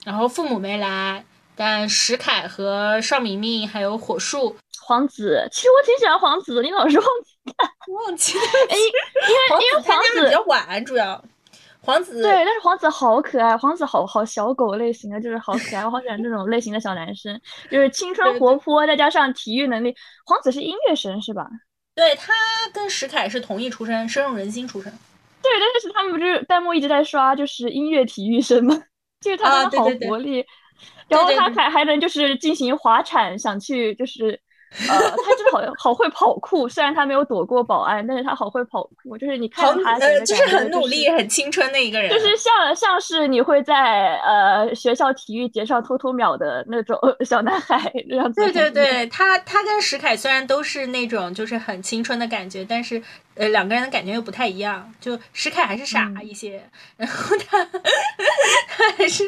然后父母没来，但石凯和邵明明还有火树、黄子，其实我挺喜欢黄子的，你老是忘记忘记，哎，因为因为黄子比较晚，主要。黄子对，但是黄子好可爱，黄子好好小狗类型的，就是好可爱，我好喜欢这种类型的小男生，就是青春活泼，再加上体育能力。黄子是音乐生是吧？对他跟石凯是同一出身，深入人心出身。对，但是他们不是弹幕一直在刷，就是音乐体育生吗？就是他们好活力，然后他还还能就是进行滑铲，想去就是。呃，他真的好好会跑酷，虽然他没有躲过保安，但是他好会跑酷，就是你看他，就是很努力、很青春的一个人，就是像像是你会在呃学校体育节上偷偷秒的那种 小男孩这样子。对对对，他他跟石凯虽然都是那种就是很青春的感觉，但是呃两个人的感觉又不太一样，就石凯还是傻一些，然后他 他还是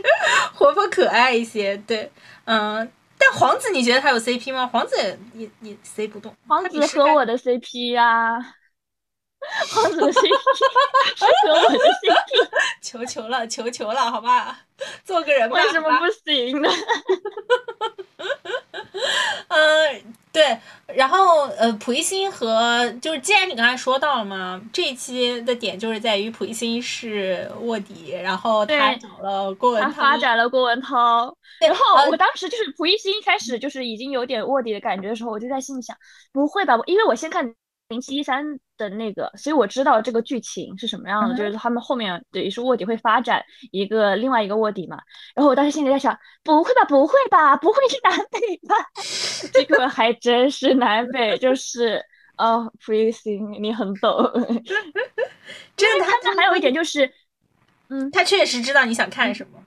活泼可爱一些，对，嗯。但皇子，你觉得他有 CP 吗？皇子也也 C 不动。皇子和我的 CP 呀，皇子的 CP 和我的 CP，求求了，求求了，好吧，做个人吧。为什么不行呢？嗯。对，然后呃，蒲一星和就是，既然你刚才说到了嘛，这一期的点就是在于蒲一星是卧底，然后他找了郭文涛，他发展了郭文涛。然后我当时就是蒲一星一开始就是已经有点卧底的感觉的时候，我就在心里想，不会吧？因为我先看。零七一三的那个，所以我知道这个剧情是什么样的，就是他们后面等于是卧底会发展一个另外一个卧底嘛。然后我当时心里在想，不会吧，不会吧，不会是南北吧？这个还真是南北，就是哦，蒲一星，你很懂。真的，他还有一点就是，嗯，他确实知道你想看什么。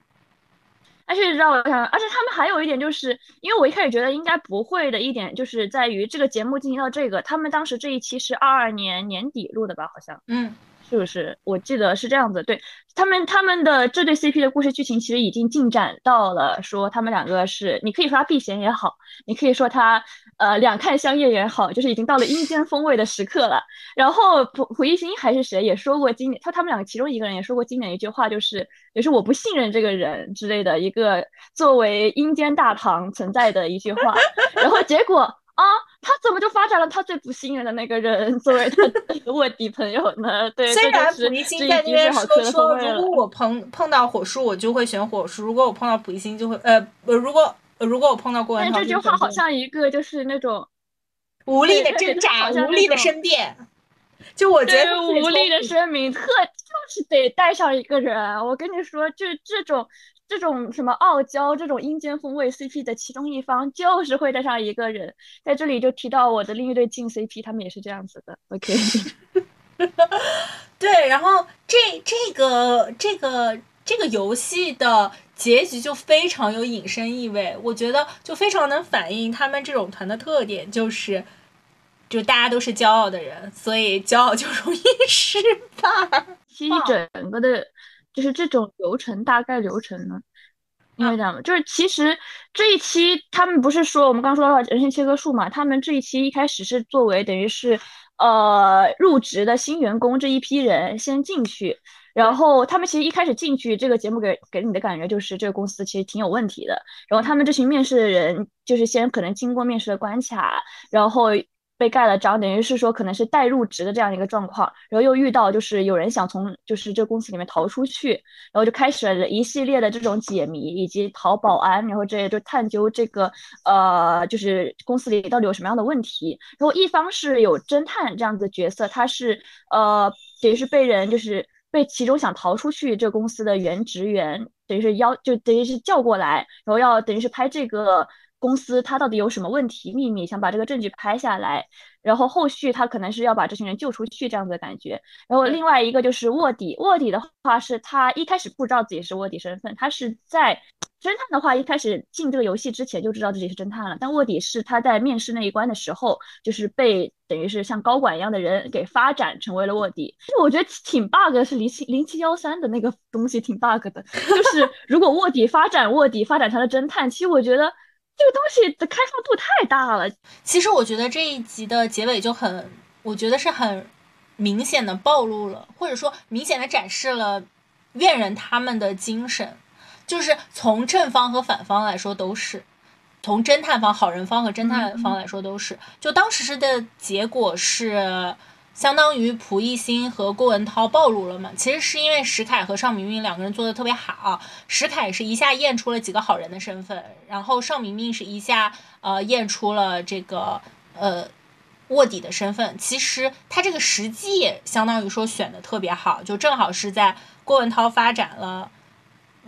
而且让我想，而且他们还有一点就是，因为我一开始觉得应该不会的一点，就是在于这个节目进行到这个，他们当时这一期是二二年年底录的吧，好像，嗯。是不是？我记得是这样子，对他们他们的这对 CP 的故事剧情其实已经进展到了说他们两个是，你可以说他避嫌也好，你可以说他呃两看相厌也好，就是已经到了阴间风味的时刻了。然后蒲蒲熠星还是谁也说过经典，他他们两个其中一个人也说过经典一句话，就是也是我不信任这个人之类的一个作为阴间大唐存在的一句话。然后结果。啊，他怎么就发展了他最不信任的那个人作为他的卧底朋友呢？对，虽然蒲一星在那边说说，如果我碰碰到火叔，我就会选火叔；如果我碰到蒲一星，就会呃，如果如果我碰到郭文涛，这句话好像一个就是那种无力的挣扎，无力的申辩。就我觉得无力的声明，特就是得带上一个人。我跟你说，就这种。这种什么傲娇，这种阴间风味 CP 的其中一方，就是会带上一个人。在这里就提到我的另一对近 CP，他们也是这样子的。OK，对，然后这这个这个这个游戏的结局就非常有隐身意味，我觉得就非常能反映他们这种团的特点，就是就大家都是骄傲的人，所以骄傲就容易 失败。其实整个的。就是这种流程，大概流程呢？因为这样，就是其实这一期他们不是说我们刚说到人性切割术嘛？他们这一期一开始是作为等于是呃入职的新员工这一批人先进去，然后他们其实一开始进去这个节目给给你的感觉就是这个公司其实挺有问题的，然后他们这群面试的人就是先可能经过面试的关卡，然后。被盖了章，等于是说可能是待入职的这样一个状况，然后又遇到就是有人想从就是这公司里面逃出去，然后就开始了一系列的这种解谜以及逃保安，然后这些就探究这个呃就是公司里到底有什么样的问题。然后一方是有侦探这样子角色，他是呃等于是被人就是被其中想逃出去这公司的原职员，等于是邀就等于是叫过来，然后要等于是拍这个。公司他到底有什么问题秘密，想把这个证据拍下来，然后后续他可能是要把这群人救出去这样子的感觉。然后另外一个就是卧底，卧底的话是他一开始不知道自己是卧底身份，他是在侦探的话一开始进这个游戏之前就知道自己是侦探了。但卧底是他在面试那一关的时候，就是被等于是像高管一样的人给发展成为了卧底。我觉得挺 bug 是零七零七幺三的那个东西挺 bug 的，就是如果卧底发展卧底发展成了侦探，其实我觉得。这个东西的开放度太大了。其实我觉得这一集的结尾就很，我觉得是很明显的暴露了，或者说明显的展示了怨人他们的精神，就是从正方和反方来说都是，从侦探方、好人方和侦探方来说都是。就当时的结果是相当于蒲熠星和郭文涛暴露了嘛。其实是因为石凯和尚明明两个人做的特别好，石凯是一下验出了几个好人的身份，然后尚明明是一下呃验出了这个呃卧底的身份。其实他这个时机也相当于说选的特别好，就正好是在郭文涛发展了。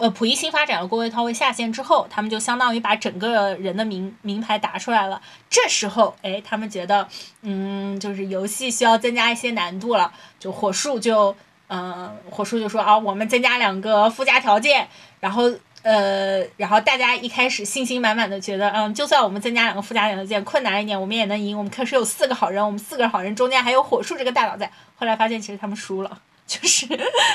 呃，溥仪新发展了郭威涛为下线之后，他们就相当于把整个人的名名牌打出来了。这时候，哎，他们觉得，嗯，就是游戏需要增加一些难度了。就火树就，嗯，火树就说啊，我们增加两个附加条件。然后，呃，然后大家一开始信心满满的觉得，嗯，就算我们增加两个附加条件，困难一点，我们也能赢。我们可是有四个好人，我们四个好人中间还有火树这个大佬在。后来发现，其实他们输了。就是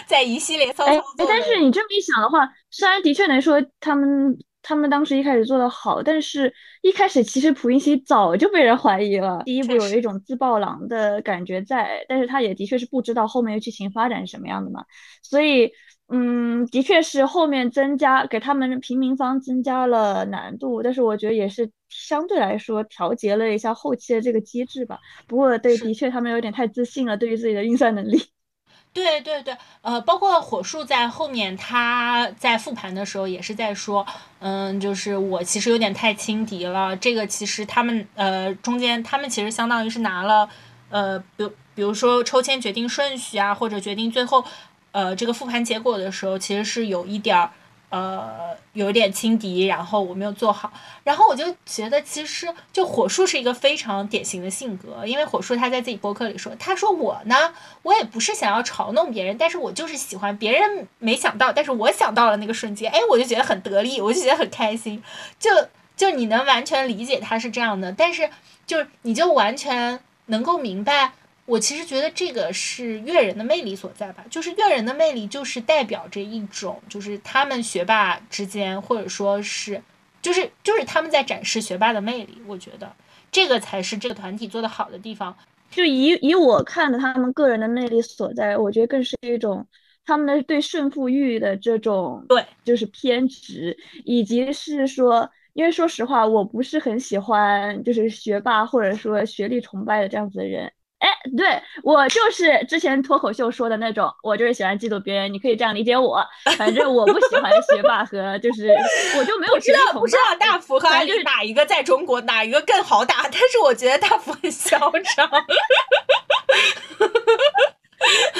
在一系列操作，哎，但是你这么一想的话，虽然的确能说他们他们当时一开始做的好，但是一开始其实蒲英熙早就被人怀疑了。第一部有一种自爆狼的感觉在，但是他也的确是不知道后面的剧情发展是什么样的嘛。所以，嗯，的确是后面增加给他们平民方增加了难度，但是我觉得也是相对来说调节了一下后期的这个机制吧。不过，对，的确他们有点太自信了，对于自己的运算能力。对对对，呃，包括火树在后面，他在复盘的时候也是在说，嗯，就是我其实有点太轻敌了。这个其实他们呃中间，他们其实相当于是拿了，呃，比比如说抽签决定顺序啊，或者决定最后，呃，这个复盘结果的时候，其实是有一点儿。呃，有点轻敌，然后我没有做好，然后我就觉得其实就火树是一个非常典型的性格，因为火树他在自己博客里说，他说我呢，我也不是想要嘲弄别人，但是我就是喜欢别人没想到，但是我想到了那个瞬间，哎，我就觉得很得力，我就觉得很开心，就就你能完全理解他是这样的，但是就是你就完全能够明白。我其实觉得这个是阅人的魅力所在吧，就是阅人的魅力就是代表着一种，就是他们学霸之间，或者说是，就是就是他们在展示学霸的魅力。我觉得这个才是这个团体做的好的地方。就以以我看的他们个人的魅力所在，我觉得更是一种他们的对胜负欲的这种对，就是偏执，以及是说，因为说实话，我不是很喜欢就是学霸或者说学历崇拜的这样子的人。哎，对我就是之前脱口秀说的那种，我就是喜欢嫉妒别人，你可以这样理解我。反正我不喜欢学霸和就是，我就没有知道不知道大福和就是哪一个在中国哪一个更好打，但是我觉得大福很嚣张。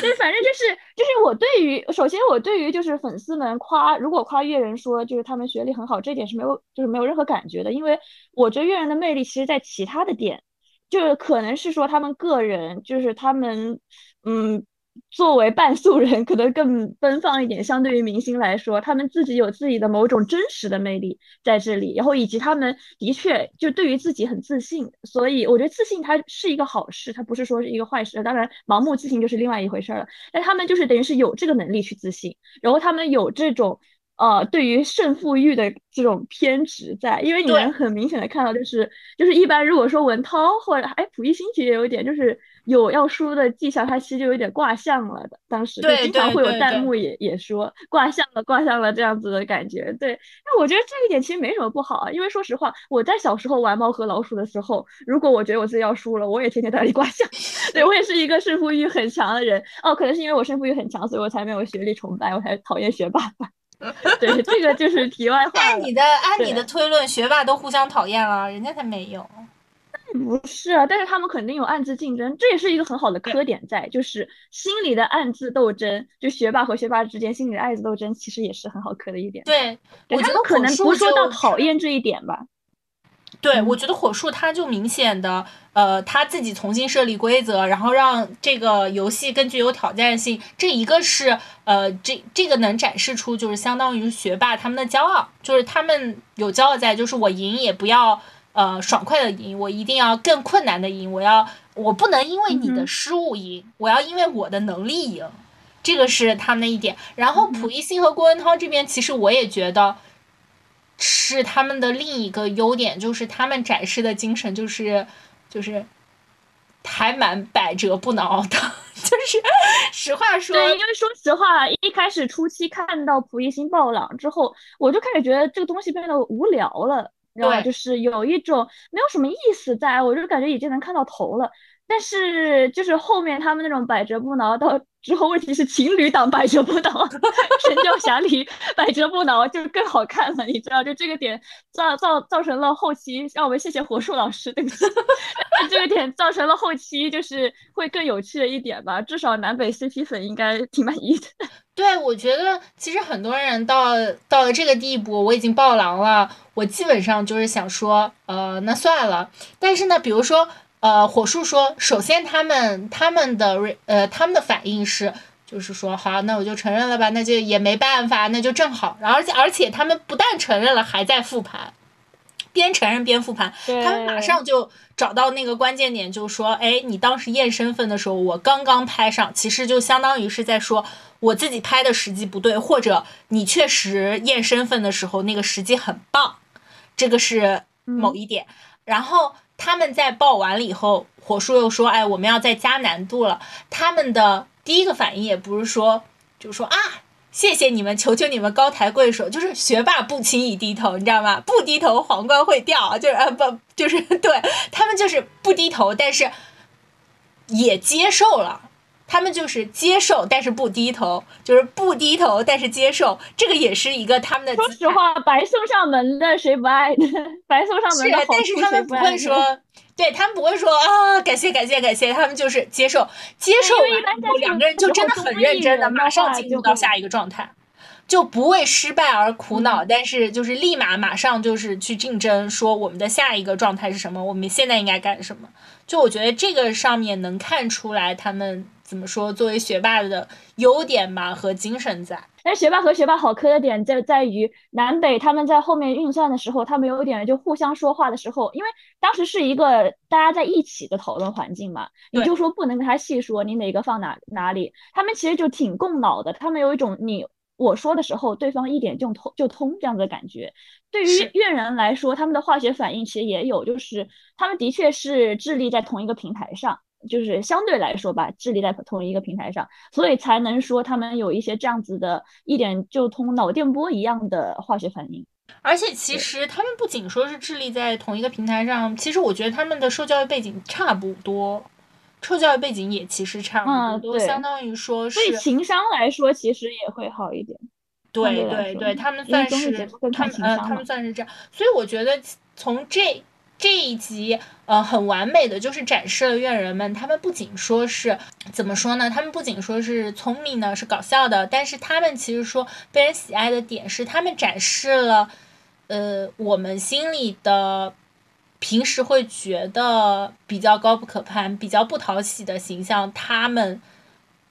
对，反正就是就是我对于首先我对于就是粉丝们夸如果夸阅人说就是他们学历很好这点是没有就是没有任何感觉的，因为我觉得阅人的魅力其实在其他的点。就是可能是说他们个人，就是他们，嗯，作为半素人，可能更奔放一点。相对于明星来说，他们自己有自己的某种真实的魅力在这里，然后以及他们的确就对于自己很自信。所以我觉得自信它是一个好事，它不是说是一个坏事。当然，盲目自信就是另外一回事了。但他们就是等于是有这个能力去自信，然后他们有这种。呃，对于胜负欲的这种偏执在，因为你能很明显的看到，就是就是一般如果说文涛或者哎，溥仪星其实也有一点，就是有要输的迹象，他其实就有点挂相了的。当时就经常会有弹幕也也说挂相了，挂相了这样子的感觉。对，那我觉得这一点其实没什么不好啊，因为说实话，我在小时候玩猫和老鼠的时候，如果我觉得我自己要输了，我也天天在那里挂相。对我也是一个胜负欲很强的人。哦，可能是因为我胜负欲很强，所以我才没有学历崇拜，我才讨厌学霸吧。对，这个就是题外话。按你的按你的推论，学霸都互相讨厌了，人家才没有。不是啊，但是他们肯定有暗自竞争，这也是一个很好的磕点在，就是心理的暗自斗争，就学霸和学霸之间心理的暗自斗争，其实也是很好磕的一点。对，我觉得可能不说到讨厌这一点吧。对，我觉得火树他就明显的，呃，他自己重新设立规则，然后让这个游戏更具有挑战性。这一个是，呃，这这个能展示出就是相当于学霸他们的骄傲，就是他们有骄傲在，就是我赢也不要，呃，爽快的赢，我一定要更困难的赢，我要我不能因为你的失误赢，我要因为我的能力赢，这个是他们的一点。然后蒲熠星和郭文涛这边，其实我也觉得。是他们的另一个优点，就是他们展示的精神，就是就是还蛮百折不挠的。就是实话说，对，因为说实话，一开始初期看到溥仪星爆朗之后，我就开始觉得这个东西变得无聊了。然后就是有一种没有什么意思在，我就感觉已经能看到头了。但是就是后面他们那种百折不挠，到之后问题是情侣档百折不挠，《神雕侠侣》百折不挠就更好看了，你知道？就这个点造造造成了后期，让我们谢谢火树老师，对不起，这个点造成了后期就是会更有趣的一点吧。至少南北 CP 粉应该挺满意的。对，我觉得其实很多人到到了这个地步，我已经爆狼了，我基本上就是想说，呃，那算了。但是呢，比如说。呃，火树说，首先他们他们的呃他们的反应是，就是说，好，那我就承认了吧，那就也没办法，那就正好。而且而且他们不但承认了，还在复盘，边承认边复盘，他们马上就找到那个关键点，就说，哎，你当时验身份的时候，我刚刚拍上，其实就相当于是在说我自己拍的时机不对，或者你确实验身份的时候那个时机很棒，这个是某一点，然后。他们在报完了以后，火树又说：“哎，我们要再加难度了。”他们的第一个反应也不是说，就说啊，谢谢你们，求求你们高抬贵手，就是学霸不轻易低头，你知道吗？不低头皇冠会掉，就是啊不，就是 对他们就是不低头，但是也接受了。他们就是接受，但是不低头，就是不低头，但是接受，这个也是一个他们的。说实话，白送上门的谁不爱呢？白送上门的好但是 他们不会说，对他们不会说啊，感谢感谢感谢，他们就是接受，接受完以后，两个人就真的很认真的，马上进入到下一个状态，就不为失败而苦恼，但是就是立马马上就是去竞争，说我们的下一个状态是什么，我们现在应该干什么？就我觉得这个上面能看出来他们。怎么说？作为学霸的优点吧和精神在，但学霸和学霸好磕的点在在于南北他们在后面运算的时候，他们有点就互相说话的时候，因为当时是一个大家在一起的讨论环境嘛，你就说不能跟他细说你哪个放哪哪里，他们其实就挺共脑的，他们有一种你我说的时候，对方一点就通就通这样的感觉。对于怨人来说，他们的化学反应其实也有，就是他们的确是智力在同一个平台上。就是相对来说吧，智力在同一个平台上，所以才能说他们有一些这样子的一点就通脑电波一样的化学反应。而且其实他们不仅说是智力在同一个平台上，其实我觉得他们的受教育背景差不多，受教育背景也其实差不多，相当于说是。对情商来说，其实也会好一点。对对对，他们算是他们呃，他们算是这样，所以我觉得从这。这一集，呃，很完美的就是展示了怨人们，他们不仅说是怎么说呢？他们不仅说是聪明的，是搞笑的，但是他们其实说被人喜爱的点是，他们展示了，呃，我们心里的平时会觉得比较高不可攀、比较不讨喜的形象，他们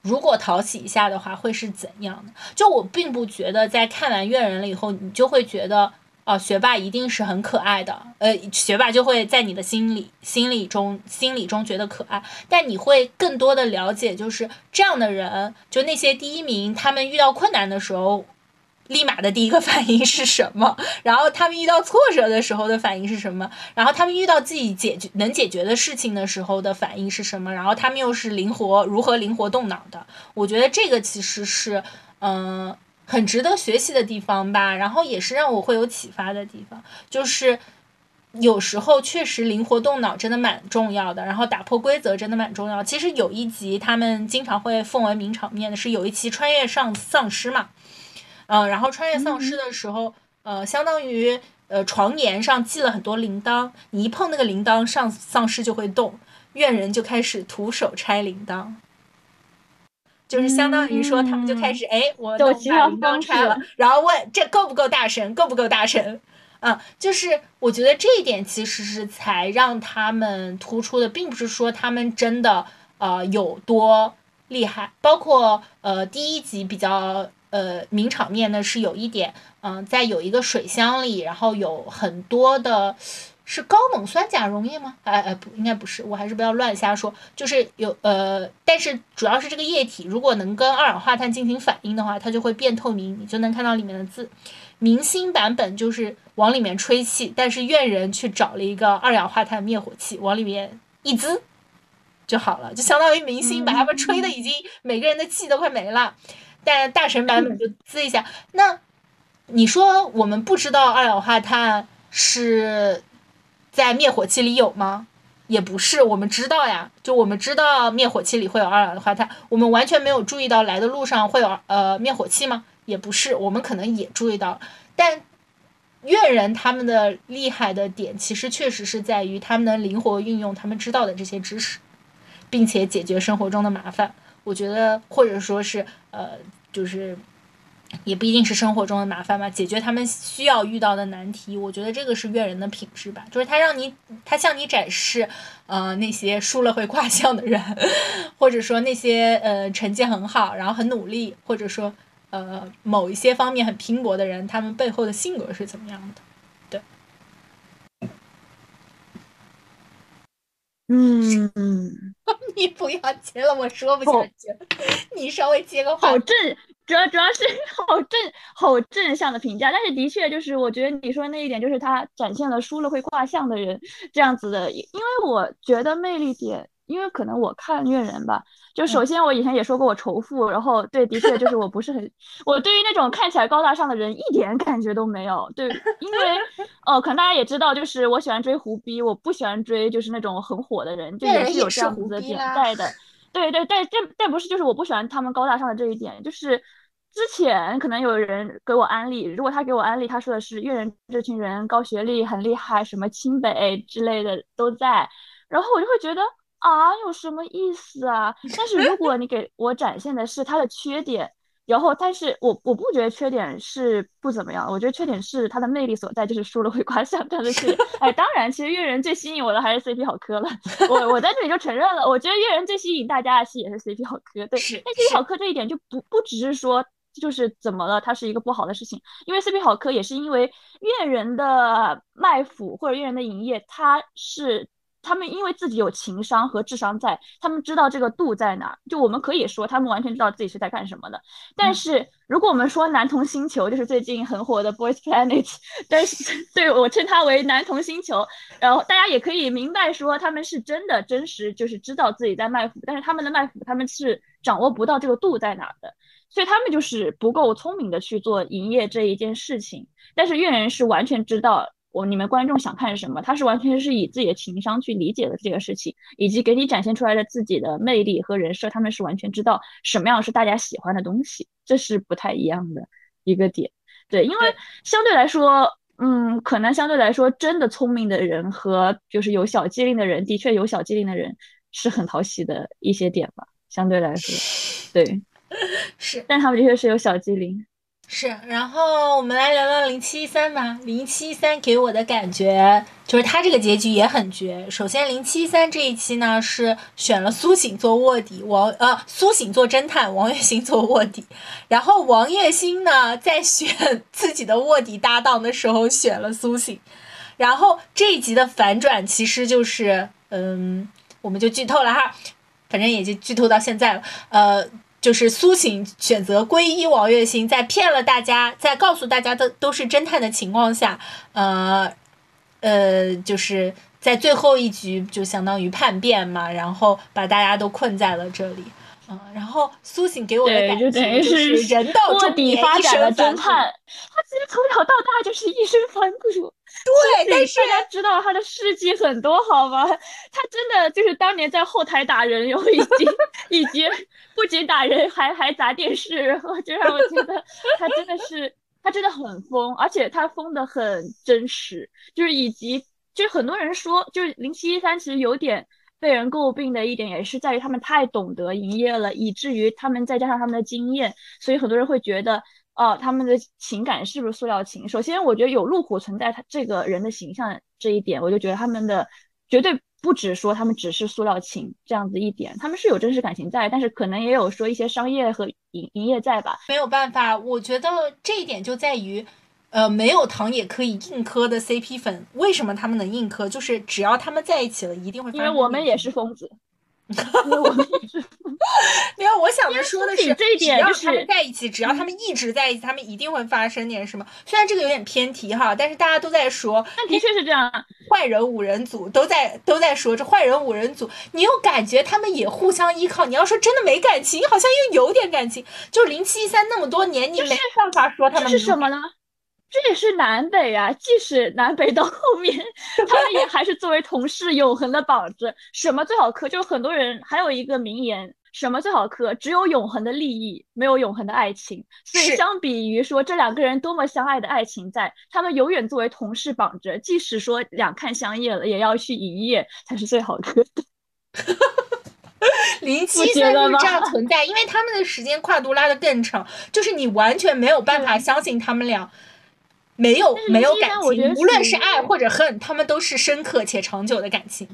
如果讨喜一下的话，会是怎样的？就我并不觉得，在看完怨人了以后，你就会觉得。哦，学霸一定是很可爱的，呃，学霸就会在你的心里、心里中、心里中觉得可爱，但你会更多的了解，就是这样的人，就那些第一名，他们遇到困难的时候，立马的第一个 反应是什么？然后他们遇到挫折的时候的反应是什么？然后他们遇到自己解决能解决的事情的时候的反应是什么？然后他们又是灵活如何灵活动脑的？我觉得这个其实是，嗯。很值得学习的地方吧，然后也是让我会有启发的地方，就是有时候确实灵活动脑真的蛮重要的，然后打破规则真的蛮重要。其实有一集他们经常会奉为名场面的是有一期穿越上丧尸嘛，嗯，然后穿越丧尸的时候，呃，相当于呃床沿上系了很多铃铛，你一碰那个铃铛，上丧尸就会动，怨人就开始徒手拆铃铛。就是相当于说，他们就开始哎，我把铃铛拆了，然后问这够不够大神，够不够大神？啊，就是我觉得这一点其实是才让他们突出的，并不是说他们真的呃有多厉害。包括呃第一集比较呃名场面呢，是有一点嗯，在有一个水箱里，然后有很多的。是高锰酸钾溶液吗？哎哎不，应该不是，我还是不要乱瞎说。就是有呃，但是主要是这个液体，如果能跟二氧化碳进行反应的话，它就会变透明，你就能看到里面的字。明星版本就是往里面吹气，但是怨人去找了一个二氧化碳灭火器，往里面一滋就好了，就相当于明星把他们吹的已经每个人的气都快没了。但大神版本就滋一下。那你说我们不知道二氧化碳？是在灭火器里有吗？也不是，我们知道呀，就我们知道灭火器里会有二氧化碳，我们完全没有注意到来的路上会有呃灭火器吗？也不是，我们可能也注意到，但越人他们的厉害的点，其实确实是在于他们能灵活运用他们知道的这些知识，并且解决生活中的麻烦。我觉得，或者说是呃，就是。也不一定是生活中的麻烦吧，解决他们需要遇到的难题，我觉得这个是阅人的品质吧，就是他让你，他向你展示，呃，那些输了会卦象 的人，或者说那些呃成绩很好，然后很努力，或者说呃某一些方面很拼搏的人，他们背后的性格是怎么样的？对，嗯，你不要接了，我说不下去，你稍微接个话，好正。主要主要是 好正好正向的评价，但是的确就是我觉得你说那一点就是他展现了输了会挂相的人这样子的，因为我觉得魅力点，因为可能我看虐人吧，就首先我以前也说过我仇富，然后对，的确就是我不是很，我对于那种看起来高大上的人一点感觉都没有，对，因为哦，可能大家也知道，就是我喜欢追胡逼，我不喜欢追就是那种很火的人，就也是有这样子的点在的。对对，但这但不是就是我不喜欢他们高大上的这一点，就是之前可能有人给我安利，如果他给我安利，他说的是越人这群人高学历很厉害，什么清北之类的都在，然后我就会觉得啊，有什么意思啊？但是如果你给我展现的是他的缺点。然后，但是我我不觉得缺点是不怎么样，我觉得缺点是它的魅力所在，就是输了会夸奖，真的是。哎，当然，其实阅人最吸引我的还是 CP 好磕了，我我在这里就承认了，我觉得阅人最吸引大家的戏也是 CP 好磕，对。是。那 CP 好磕这一点就不不只是说就是怎么了，它是一个不好的事情，因为 CP 好磕也是因为阅人的卖腐或者阅人的营业，它是。他们因为自己有情商和智商在，他们知道这个度在哪。就我们可以说，他们完全知道自己是在干什么的。但是如果我们说男同星球，就是最近很火的 Boys Planet，但是对我称它为男同星球，然后大家也可以明白说，他们是真的真实，就是知道自己在卖腐，但是他们的卖腐，他们是掌握不到这个度在哪的，所以他们就是不够聪明的去做营业这一件事情。但是越人是完全知道。我你们观众想看什么？他是完全是以自己的情商去理解的这个事情，以及给你展现出来的自己的魅力和人设，他们是完全知道什么样是大家喜欢的东西，这是不太一样的一个点。对，因为相对来说，嗯，可能相对来说，真的聪明的人和就是有小机灵的人，的确有小机灵的人是很讨喜的一些点吧。相对来说，对，是，但他们的确是有小机灵。是，然后我们来聊聊零七一三吧。零七一三给我的感觉就是他这个结局也很绝。首先，零七一三这一期呢是选了苏醒做卧底，王呃苏醒做侦探，王栎鑫做卧底。然后王栎鑫呢在选 自己的卧底搭档的时候选了苏醒。然后这一集的反转其实就是，嗯，我们就剧透了哈，反正也就剧透到现在了，呃。就是苏醒选择皈依王月星，在骗了大家，在告诉大家都都是侦探的情况下，呃，呃，就是在最后一局就相当于叛变嘛，然后把大家都困在了这里，嗯，然后苏醒给我的感觉就是人到卧底发展了侦探，他其实从小到大就是一身反骨。对，但是大家知道他的事迹很多，好吗？他真的就是当年在后台打人，然后已经以及不仅打人，还还砸电视，然后就让我觉得他真的是他真的很疯，而且他疯的很真实。就是以及就是很多人说，就是零七一三其实有点被人诟病的一点，也是在于他们太懂得营业了，以至于他们再加上他们的经验，所以很多人会觉得。哦，他们的情感是不是塑料情？首先，我觉得有路虎存在，他这个人的形象这一点，我就觉得他们的绝对不止说他们只是塑料情这样子一点，他们是有真实感情在，但是可能也有说一些商业和营营业在吧。没有办法，我觉得这一点就在于，呃，没有糖也可以硬磕的 CP 粉，为什么他们能硬磕？就是只要他们在一起了，一定会。因为我们也是疯子。我们也是，没有。我想着说的是，这一点就是他们在一起，只要他们一直在一起，他们一定会发生点什么。虽然这个有点偏题哈，但是大家都在说，那的确是这样。坏人五人组都在都在说这坏人五人组，你又感觉他们也互相依靠。你要说真的没感情，好像又有点感情。就零七一三那么多年，你没办法说他们是什么呢？这也是南北啊，即使南北到后面，他们也还是作为同事永恒的绑着。什么最好磕？就是很多人还有一个名言：什么最好磕？只有永恒的利益，没有永恒的爱情。所以相比于说这两个人多么相爱的爱情在，他们永远作为同事绑着，即使说两看相厌了，也要去一夜才是最好磕的。零七三就是这样存在，因为他们的时间跨度拉得更长，就是你完全没有办法相信他们俩没有没有感情，无论是爱或者恨，他们都是深刻且长久的感情。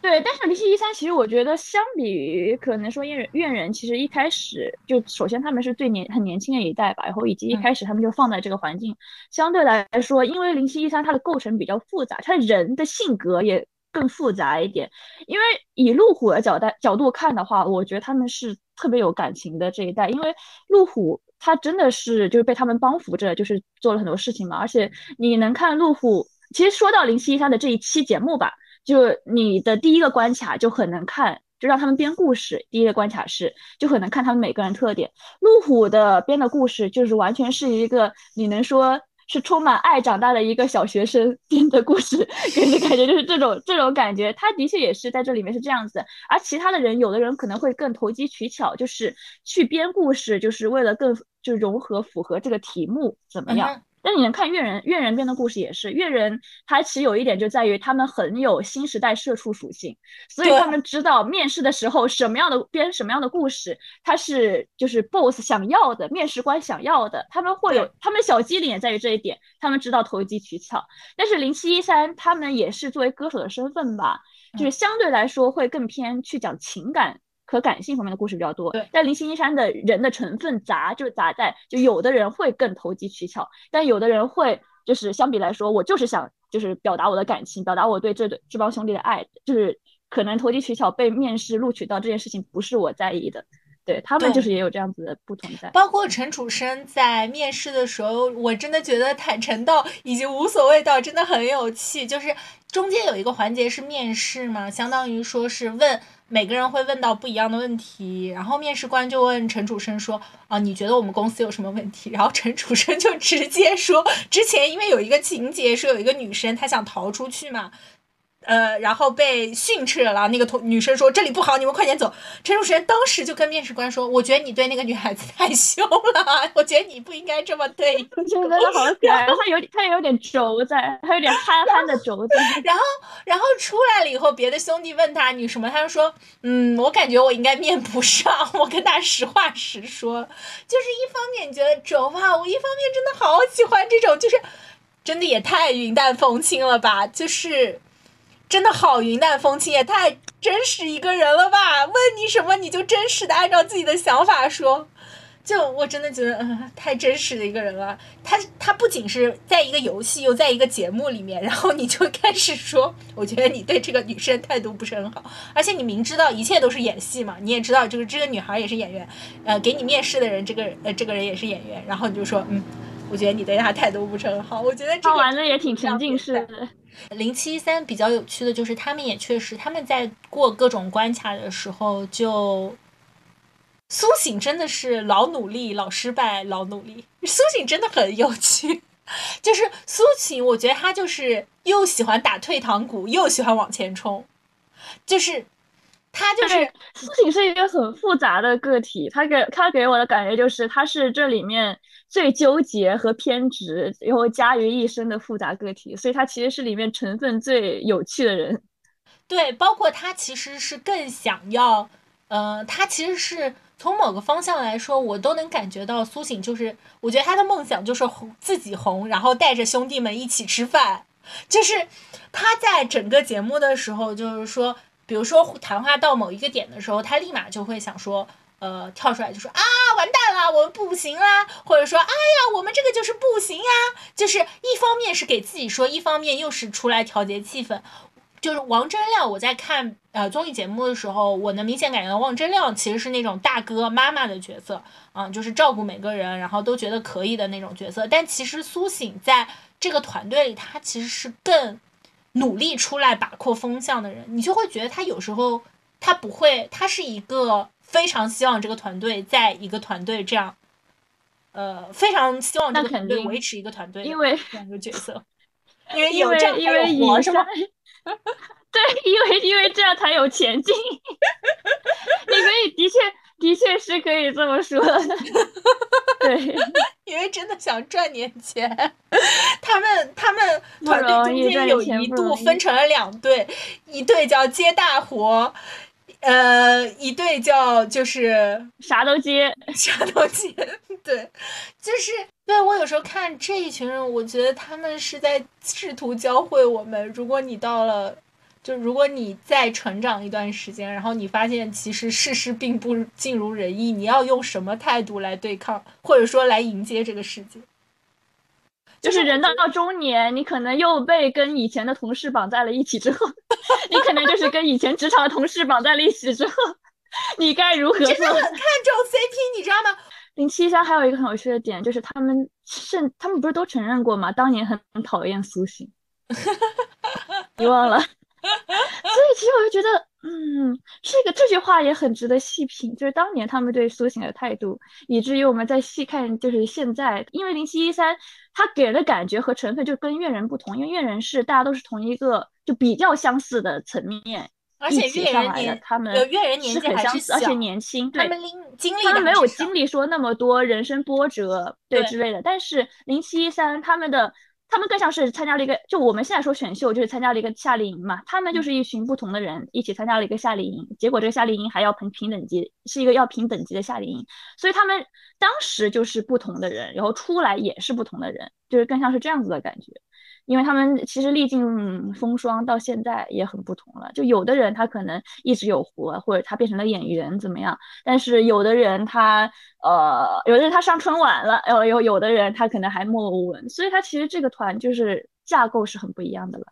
对，但是零七一三其实我觉得相比于可能说怨人怨人，其实一开始就首先他们是最年很年轻的一代吧，然后以及一开始他们就放在这个环境，相对来说，因为零七一三它的构成比较复杂，它人的性格也。更复杂一点，因为以路虎的角代角度看的话，我觉得他们是特别有感情的这一代，因为路虎他真的是就是被他们帮扶着，就是做了很多事情嘛。而且你能看路虎，其实说到零七一三的这一期节目吧，就你的第一个关卡就很能看，就让他们编故事。第一个关卡是就很能看他们每个人特点。路虎的编的故事就是完全是一个你能说。是充满爱长大的一个小学生编的故事，给人的感觉就是这种这种感觉。他的确也是在这里面是这样子，而其他的人，有的人可能会更投机取巧，就是去编故事，就是为了更就融合符合这个题目怎么样。但你能看越人，越人编的故事也是越人，他其实有一点就在于他们很有新时代社畜属性，所以他们知道面试的时候什么样的编什么样的故事，他是就是 boss 想要的，面试官想要的，他们会有他们小机灵也在于这一点，他们知道投机取巧。但是零七一三他们也是作为歌手的身份吧，就是相对来说会更偏去讲情感。和感性方面的故事比较多，但林心山的人的成分杂，就是杂在就有的人会更投机取巧，但有的人会就是相比来说，我就是想就是表达我的感情，表达我对这对这帮兄弟的爱，就是可能投机取巧被面试录取到这件事情不是我在意的，对他们就是也有这样子的不同在。包括陈楚生在面试的时候，我真的觉得坦诚到以及无所谓到真的很有趣，就是中间有一个环节是面试嘛，相当于说是问。每个人会问到不一样的问题，然后面试官就问陈楚生说：“啊，你觉得我们公司有什么问题？” 然后陈楚生就直接说：“之前因为有一个情节是有一个女生她想逃出去嘛。”呃，然后被训斥了。那个同女生说：“这里不好，你们快点走。”陈楚生当时就跟面试官说：“我觉得你对那个女孩子太凶了，我觉得你不应该这么对。”我觉得他好可爱，他有他有点轴在，他有点憨憨的轴在。然后，然后出来了以后，别的兄弟问他你什么，他就说：“嗯，我感觉我应该面不上。”我跟他实话实说，就是一方面觉得轴吧，我一方面真的好喜欢这种，就是真的也太云淡风轻了吧，就是。真的好云淡风轻，也太真实一个人了吧？问你什么你就真实的按照自己的想法说，就我真的觉得嗯太真实的一个人了。他他不仅是在一个游戏，又在一个节目里面，然后你就开始说，我觉得你对这个女生态度不是很好，而且你明知道一切都是演戏嘛，你也知道这个这个女孩也是演员，呃，给你面试的人这个呃这个人也是演员，然后你就说嗯，我觉得你对他态度不是很好。我觉得这个玩的也挺沉浸式的。零七三比较有趣的就是，他们也确实，他们在过各种关卡的时候，就苏醒真的是老努力、老失败、老努力。苏醒真的很有趣，就是苏醒，我觉得他就是又喜欢打退堂鼓，又喜欢往前冲，就是他就是苏醒是一个很复杂的个体，他给他给我的感觉就是他是这里面。最纠结和偏执，然后加于一身的复杂个体，所以他其实是里面成分最有趣的人。对，包括他其实是更想要，呃，他其实是从某个方向来说，我都能感觉到苏醒就是，我觉得他的梦想就是红自己红，然后带着兄弟们一起吃饭。就是他在整个节目的时候，就是说，比如说谈话到某一个点的时候，他立马就会想说。呃，跳出来就说啊，完蛋了，我们不行啦，或者说，哎呀，我们这个就是不行啊，就是一方面是给自己说，一方面又是出来调节气氛。就是王铮亮，我在看呃综艺节目的时候，我能明显感觉到王铮亮其实是那种大哥妈妈的角色，嗯，就是照顾每个人，然后都觉得可以的那种角色。但其实苏醒在这个团队里，他其实是更努力出来把控风向的人，你就会觉得他有时候他不会，他是一个。非常希望这个团队在一个团队这样呃，非常希望这个团队维持一个团队，因为两个角色，因为因为因为以是吗？对，因为因为这样才有前进。你可以的确的确是可以这么说。对，因为真的想赚点钱，他们他们团队中间有一度分成了两队，一队叫接大活。呃，一对叫就是啥都接，啥都接，对，就是对我有时候看这一群人，我觉得他们是在试图教会我们，如果你到了，就如果你再成长一段时间，然后你发现其实事事并不尽如人意，你要用什么态度来对抗，或者说来迎接这个世界。就是人到中年，你可能又被跟以前的同事绑在了一起之后，你可能就是跟以前职场的同事绑在了一起之后，你该如何做？真的很看重 CP，你知道吗？零七三还有一个很有趣的点，就是他们甚他们不是都承认过吗？当年很讨厌苏醒，你忘了？所以其实我就觉得。嗯，这个这句话也很值得细品，就是当年他们对苏醒的态度，以至于我们在细看，就是现在，因为零七一三，他给人的感觉和成分就跟怨人不同，因为怨人是大家都是同一个就比较相似的层面，而且越人年他们怨人年纪很相似，而且年轻，对，他们经历他们没有经历说那么多人生波折，对之类的，但是零七一三他们的。他们更像是参加了一个，就我们现在说选秀，就是参加了一个夏令营嘛。他们就是一群不同的人一起参加了一个夏令营，结果这个夏令营还要评评等级，是一个要评等级的夏令营，所以他们当时就是不同的人，然后出来也是不同的人，就是更像是这样子的感觉。因为他们其实历尽风霜，到现在也很不同了。就有的人他可能一直有活，或者他变成了演员怎么样？但是有的人他呃，有的人他上春晚了，有有有的人他可能还默默无闻。所以他其实这个团就是架构是很不一样的了。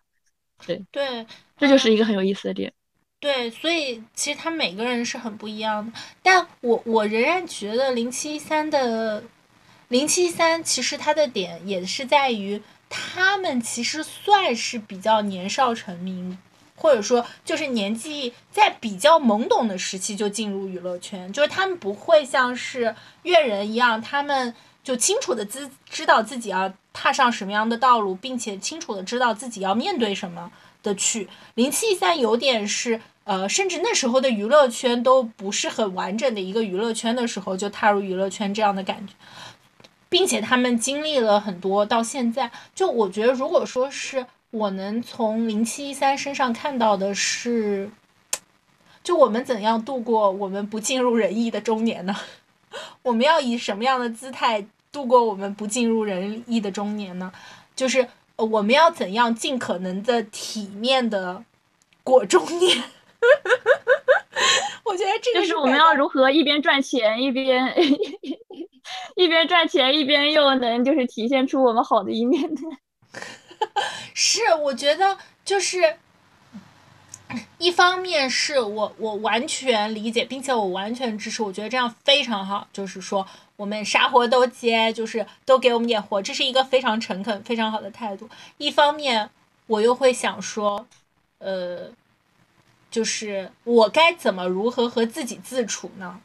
对对，这就是一个很有意思的点。对，所以其实他每个人是很不一样的。但我我仍然觉得零七三的零七三其实它的点也是在于。他们其实算是比较年少成名，或者说就是年纪在比较懵懂的时期就进入娱乐圈，就是他们不会像是乐人一样，他们就清楚的知知道自己要踏上什么样的道路，并且清楚的知道自己要面对什么的去。零七三有点是呃，甚至那时候的娱乐圈都不是很完整的一个娱乐圈的时候，就踏入娱乐圈这样的感觉。并且他们经历了很多，到现在，就我觉得，如果说是我能从零七一三身上看到的是，就我们怎样度过我们不尽如人意的中年呢？我们要以什么样的姿态度过我们不尽如人意的中年呢？就是我们要怎样尽可能的体面的过中年？我觉得这个是我们要如何一边赚钱一边。一边赚钱一边又能就是体现出我们好的一面的，是我觉得就是一方面是我我完全理解，并且我完全支持，我觉得这样非常好。就是说我们啥活都接，就是都给我们点活，这是一个非常诚恳、非常好的态度。一方面我又会想说，呃，就是我该怎么如何和自己自处呢？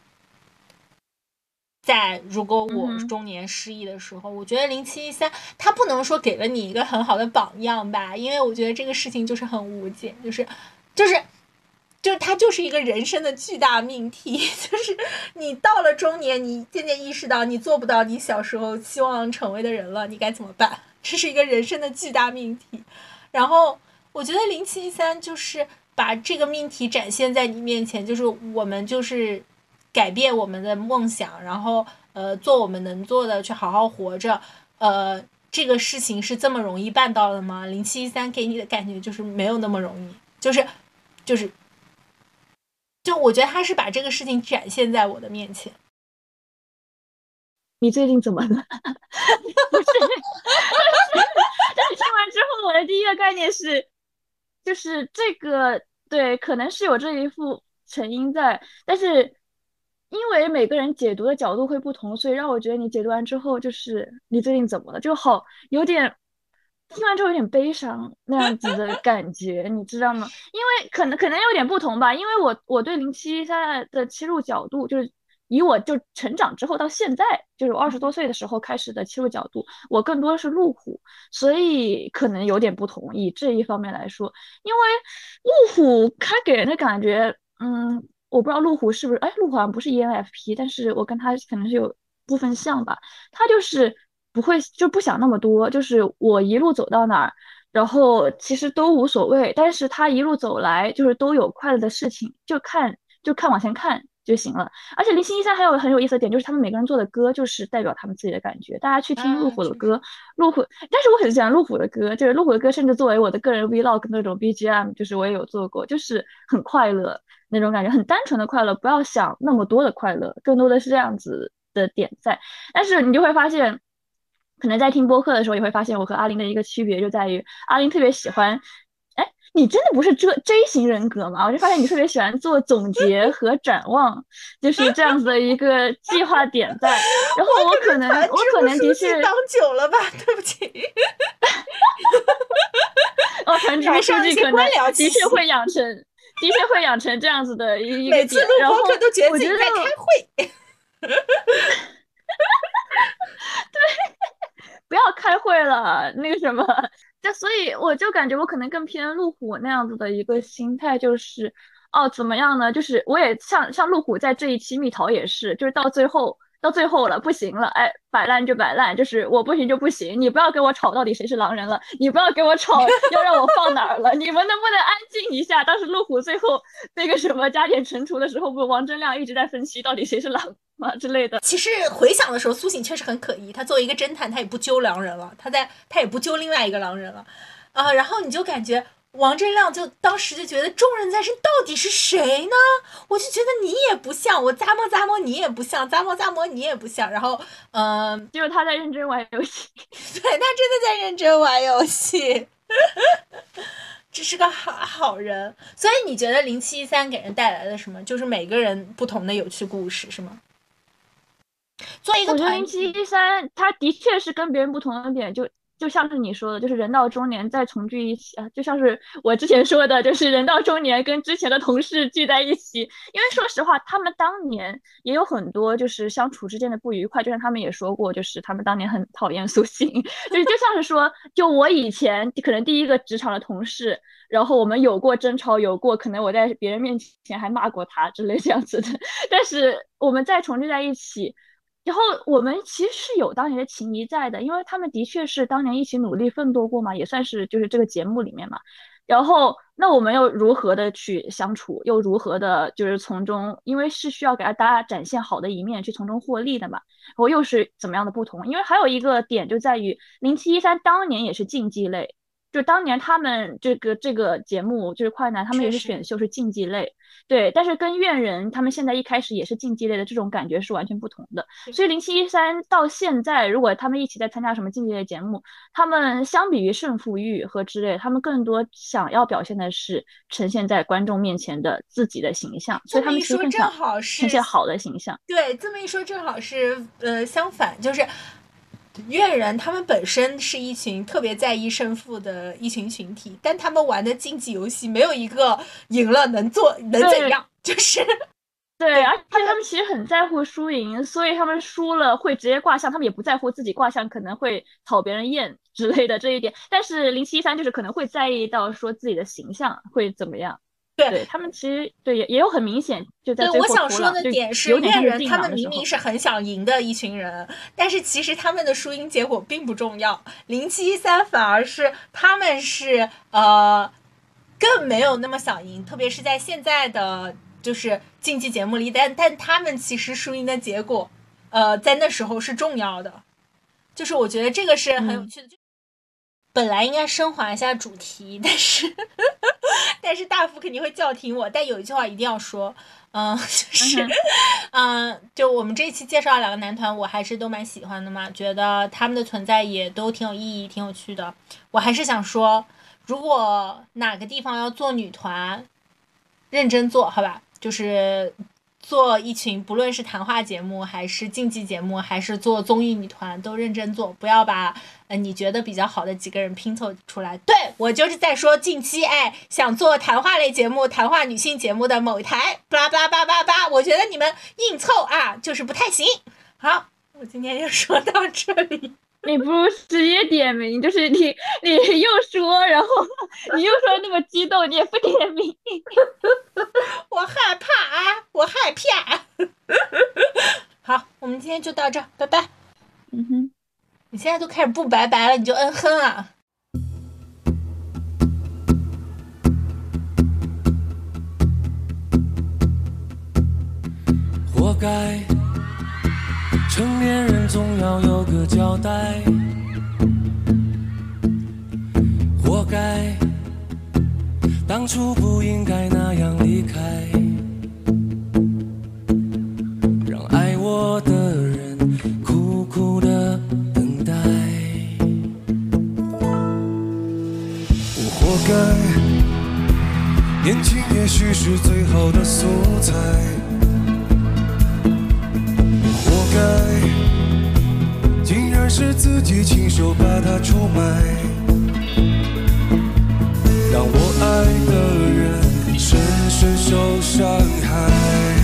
在如果我中年失意的时候，我觉得零七一三他不能说给了你一个很好的榜样吧，因为我觉得这个事情就是很无解，就是，就是，就是他就是一个人生的巨大命题，就是你到了中年，你渐渐意识到你做不到你小时候希望成为的人了，你该怎么办？这是一个人生的巨大命题。然后我觉得零七一三就是把这个命题展现在你面前，就是我们就是。改变我们的梦想，然后呃做我们能做的，去好好活着。呃，这个事情是这么容易办到的吗？零七一三给你的感觉就是没有那么容易，就是就是，就我觉得他是把这个事情展现在我的面前。你最近怎么了？不是，但是听完之后，我的第一个概念是，就是这个对，可能是有这一副成因在，但是。因为每个人解读的角度会不同，所以让我觉得你解读完之后，就是你最近怎么了？就好有点听完之后有点悲伤那样子的感觉，你知道吗？因为可能可能有点不同吧。因为我我对零七现在的切入角度，就是以我就成长之后到现在，就是我二十多岁的时候开始的切入角度，我更多的是路虎，所以可能有点不同。以这一方面来说，因为路虎它给人的感觉，嗯，我不知道路虎是不是，哎，路虎好像不是 ENFP，但是我跟他可能是有部分像吧。他就是不会就不想那么多，就是我一路走到哪儿，然后其实都无所谓。但是他一路走来，就是都有快乐的事情，就看就看往前看。就行了，而且零七一三还有很有意思的点，就是他们每个人做的歌就是代表他们自己的感觉。大家去听路虎的歌，路虎，但是我很喜欢路虎的歌，就是路虎的歌，甚至作为我的个人 vlog 那种 BGM，就是我也有做过，就是很快乐那种感觉，很单纯的快乐，不要想那么多的快乐，更多的是这样子的点在。但是你就会发现，可能在听播客的时候，也会发现我和阿林的一个区别就在于，阿林特别喜欢。你真的不是这 J 型人格吗？我就发现你特别喜欢做总结和展望，就是这样子的一个计划点在。然后我可能我可能的确当久了吧，对不起。哦，团支部书记可能的确会养成，的确会养成这样子的一一个点。然后都觉得自己在开会。对，不要开会了，那个什么。就所以我就感觉我可能更偏路虎那样子的一个心态，就是哦怎么样呢？就是我也像像路虎在这一期蜜桃也是，就是到最后到最后了不行了，哎摆烂就摆烂，就是我不行就不行，你不要跟我吵到底谁是狼人了，你不要跟我吵要让我放哪儿了，你们能不能安静一下？当时路虎最后那个什么加减乘除的时候，不王铮亮一直在分析到底谁是狼。吗之类的，其实回想的时候，苏醒确实很可疑。他作为一个侦探，他也不揪狼人了，他在他也不揪另外一个狼人了，啊，然后你就感觉王铮亮就当时就觉得众人在身到底是谁呢？我就觉得你也不像，我咂摸咂摸你也不像，咂摸咂摸你也不像。然后，嗯，就是他在认真玩游戏，对他真的在认真玩游戏，这是个好好人。所以你觉得零七一三给人带来了什么？就是每个人不同的有趣故事，是吗？做一个，我觉得零七一三，他的确是跟别人不同的点，就就像是你说的，就是人到中年再重聚一起啊，就像是我之前说的，就是人到中年跟之前的同事聚在一起。因为说实话，他们当年也有很多就是相处之间的不愉快，就像他们也说过，就是他们当年很讨厌苏醒，就是就像是说，就我以前可能第一个职场的同事，然后我们有过争吵，有过可能我在别人面前还骂过他之类这样子的，但是我们再重聚在一起。然后我们其实是有当年的情谊在的，因为他们的确是当年一起努力奋斗过嘛，也算是就是这个节目里面嘛。然后那我们又如何的去相处，又如何的就是从中，因为是需要给大家展现好的一面，去从中获利的嘛。然后又是怎么样的不同？因为还有一个点就在于零七一三当年也是竞技类。就当年他们这个这个节目就是快男，他们也是选秀是竞技类，对，但是跟怨人他们现在一开始也是竞技类的这种感觉是完全不同的。所以零七一三到现在，如果他们一起在参加什么竞技类节目，他们相比于胜负欲和之类，他们更多想要表现的是呈现在观众面前的自己的形象，所以他们其实更想呈现好的形象。对，这么一说正好是呃相反，就是。怨人他们本身是一群特别在意胜负的一群群体，但他们玩的竞技游戏没有一个赢了能做能怎样，就是对，而且他们其实很在乎输赢，所以他们输了会直接挂相，他们也不在乎自己挂相可能会讨别人厌之类的这一点。但是零七一三就是可能会在意到说自己的形象会怎么样。对他们其实对也也有很明显就在对我想说的点是怨人，他们明明是很想赢的一群人，但是其实他们的输赢结果并不重要。零七一三反而是他们是呃更没有那么想赢，特别是在现在的就是竞技节目里，但但他们其实输赢的结果呃在那时候是重要的，就是我觉得这个是很有趣的。本来应该升华一下主题，但是 但是大福肯定会叫停我。但有一句话一定要说，嗯，就是，嗯，就我们这一期介绍两个男团，我还是都蛮喜欢的嘛，觉得他们的存在也都挺有意义、挺有趣的。我还是想说，如果哪个地方要做女团，认真做好吧，就是做一群，不论是谈话节目，还是竞技节目，还是做综艺女团，都认真做，不要把呃你觉得比较好的几个人拼凑出来。对我就是在说，近期哎想做谈话类节目、谈话女性节目的某一台，巴拉巴拉巴拉巴拉，我觉得你们硬凑啊，就是不太行。好，我今天就说到这里。你不如直接点名，就是你，你又说，然后 你又说那么激动，你也不点名，我害怕啊，我害怕。好，我们今天就到这，拜拜。嗯哼，你现在都开始不拜拜了，你就嗯哼啊。活该。成年人总要有个交代，活该当初不应该那样离开，让爱我的人苦苦的等待。我活该，年轻也许是最好的素材。而是自己亲手把它出卖让我爱的人深深受伤害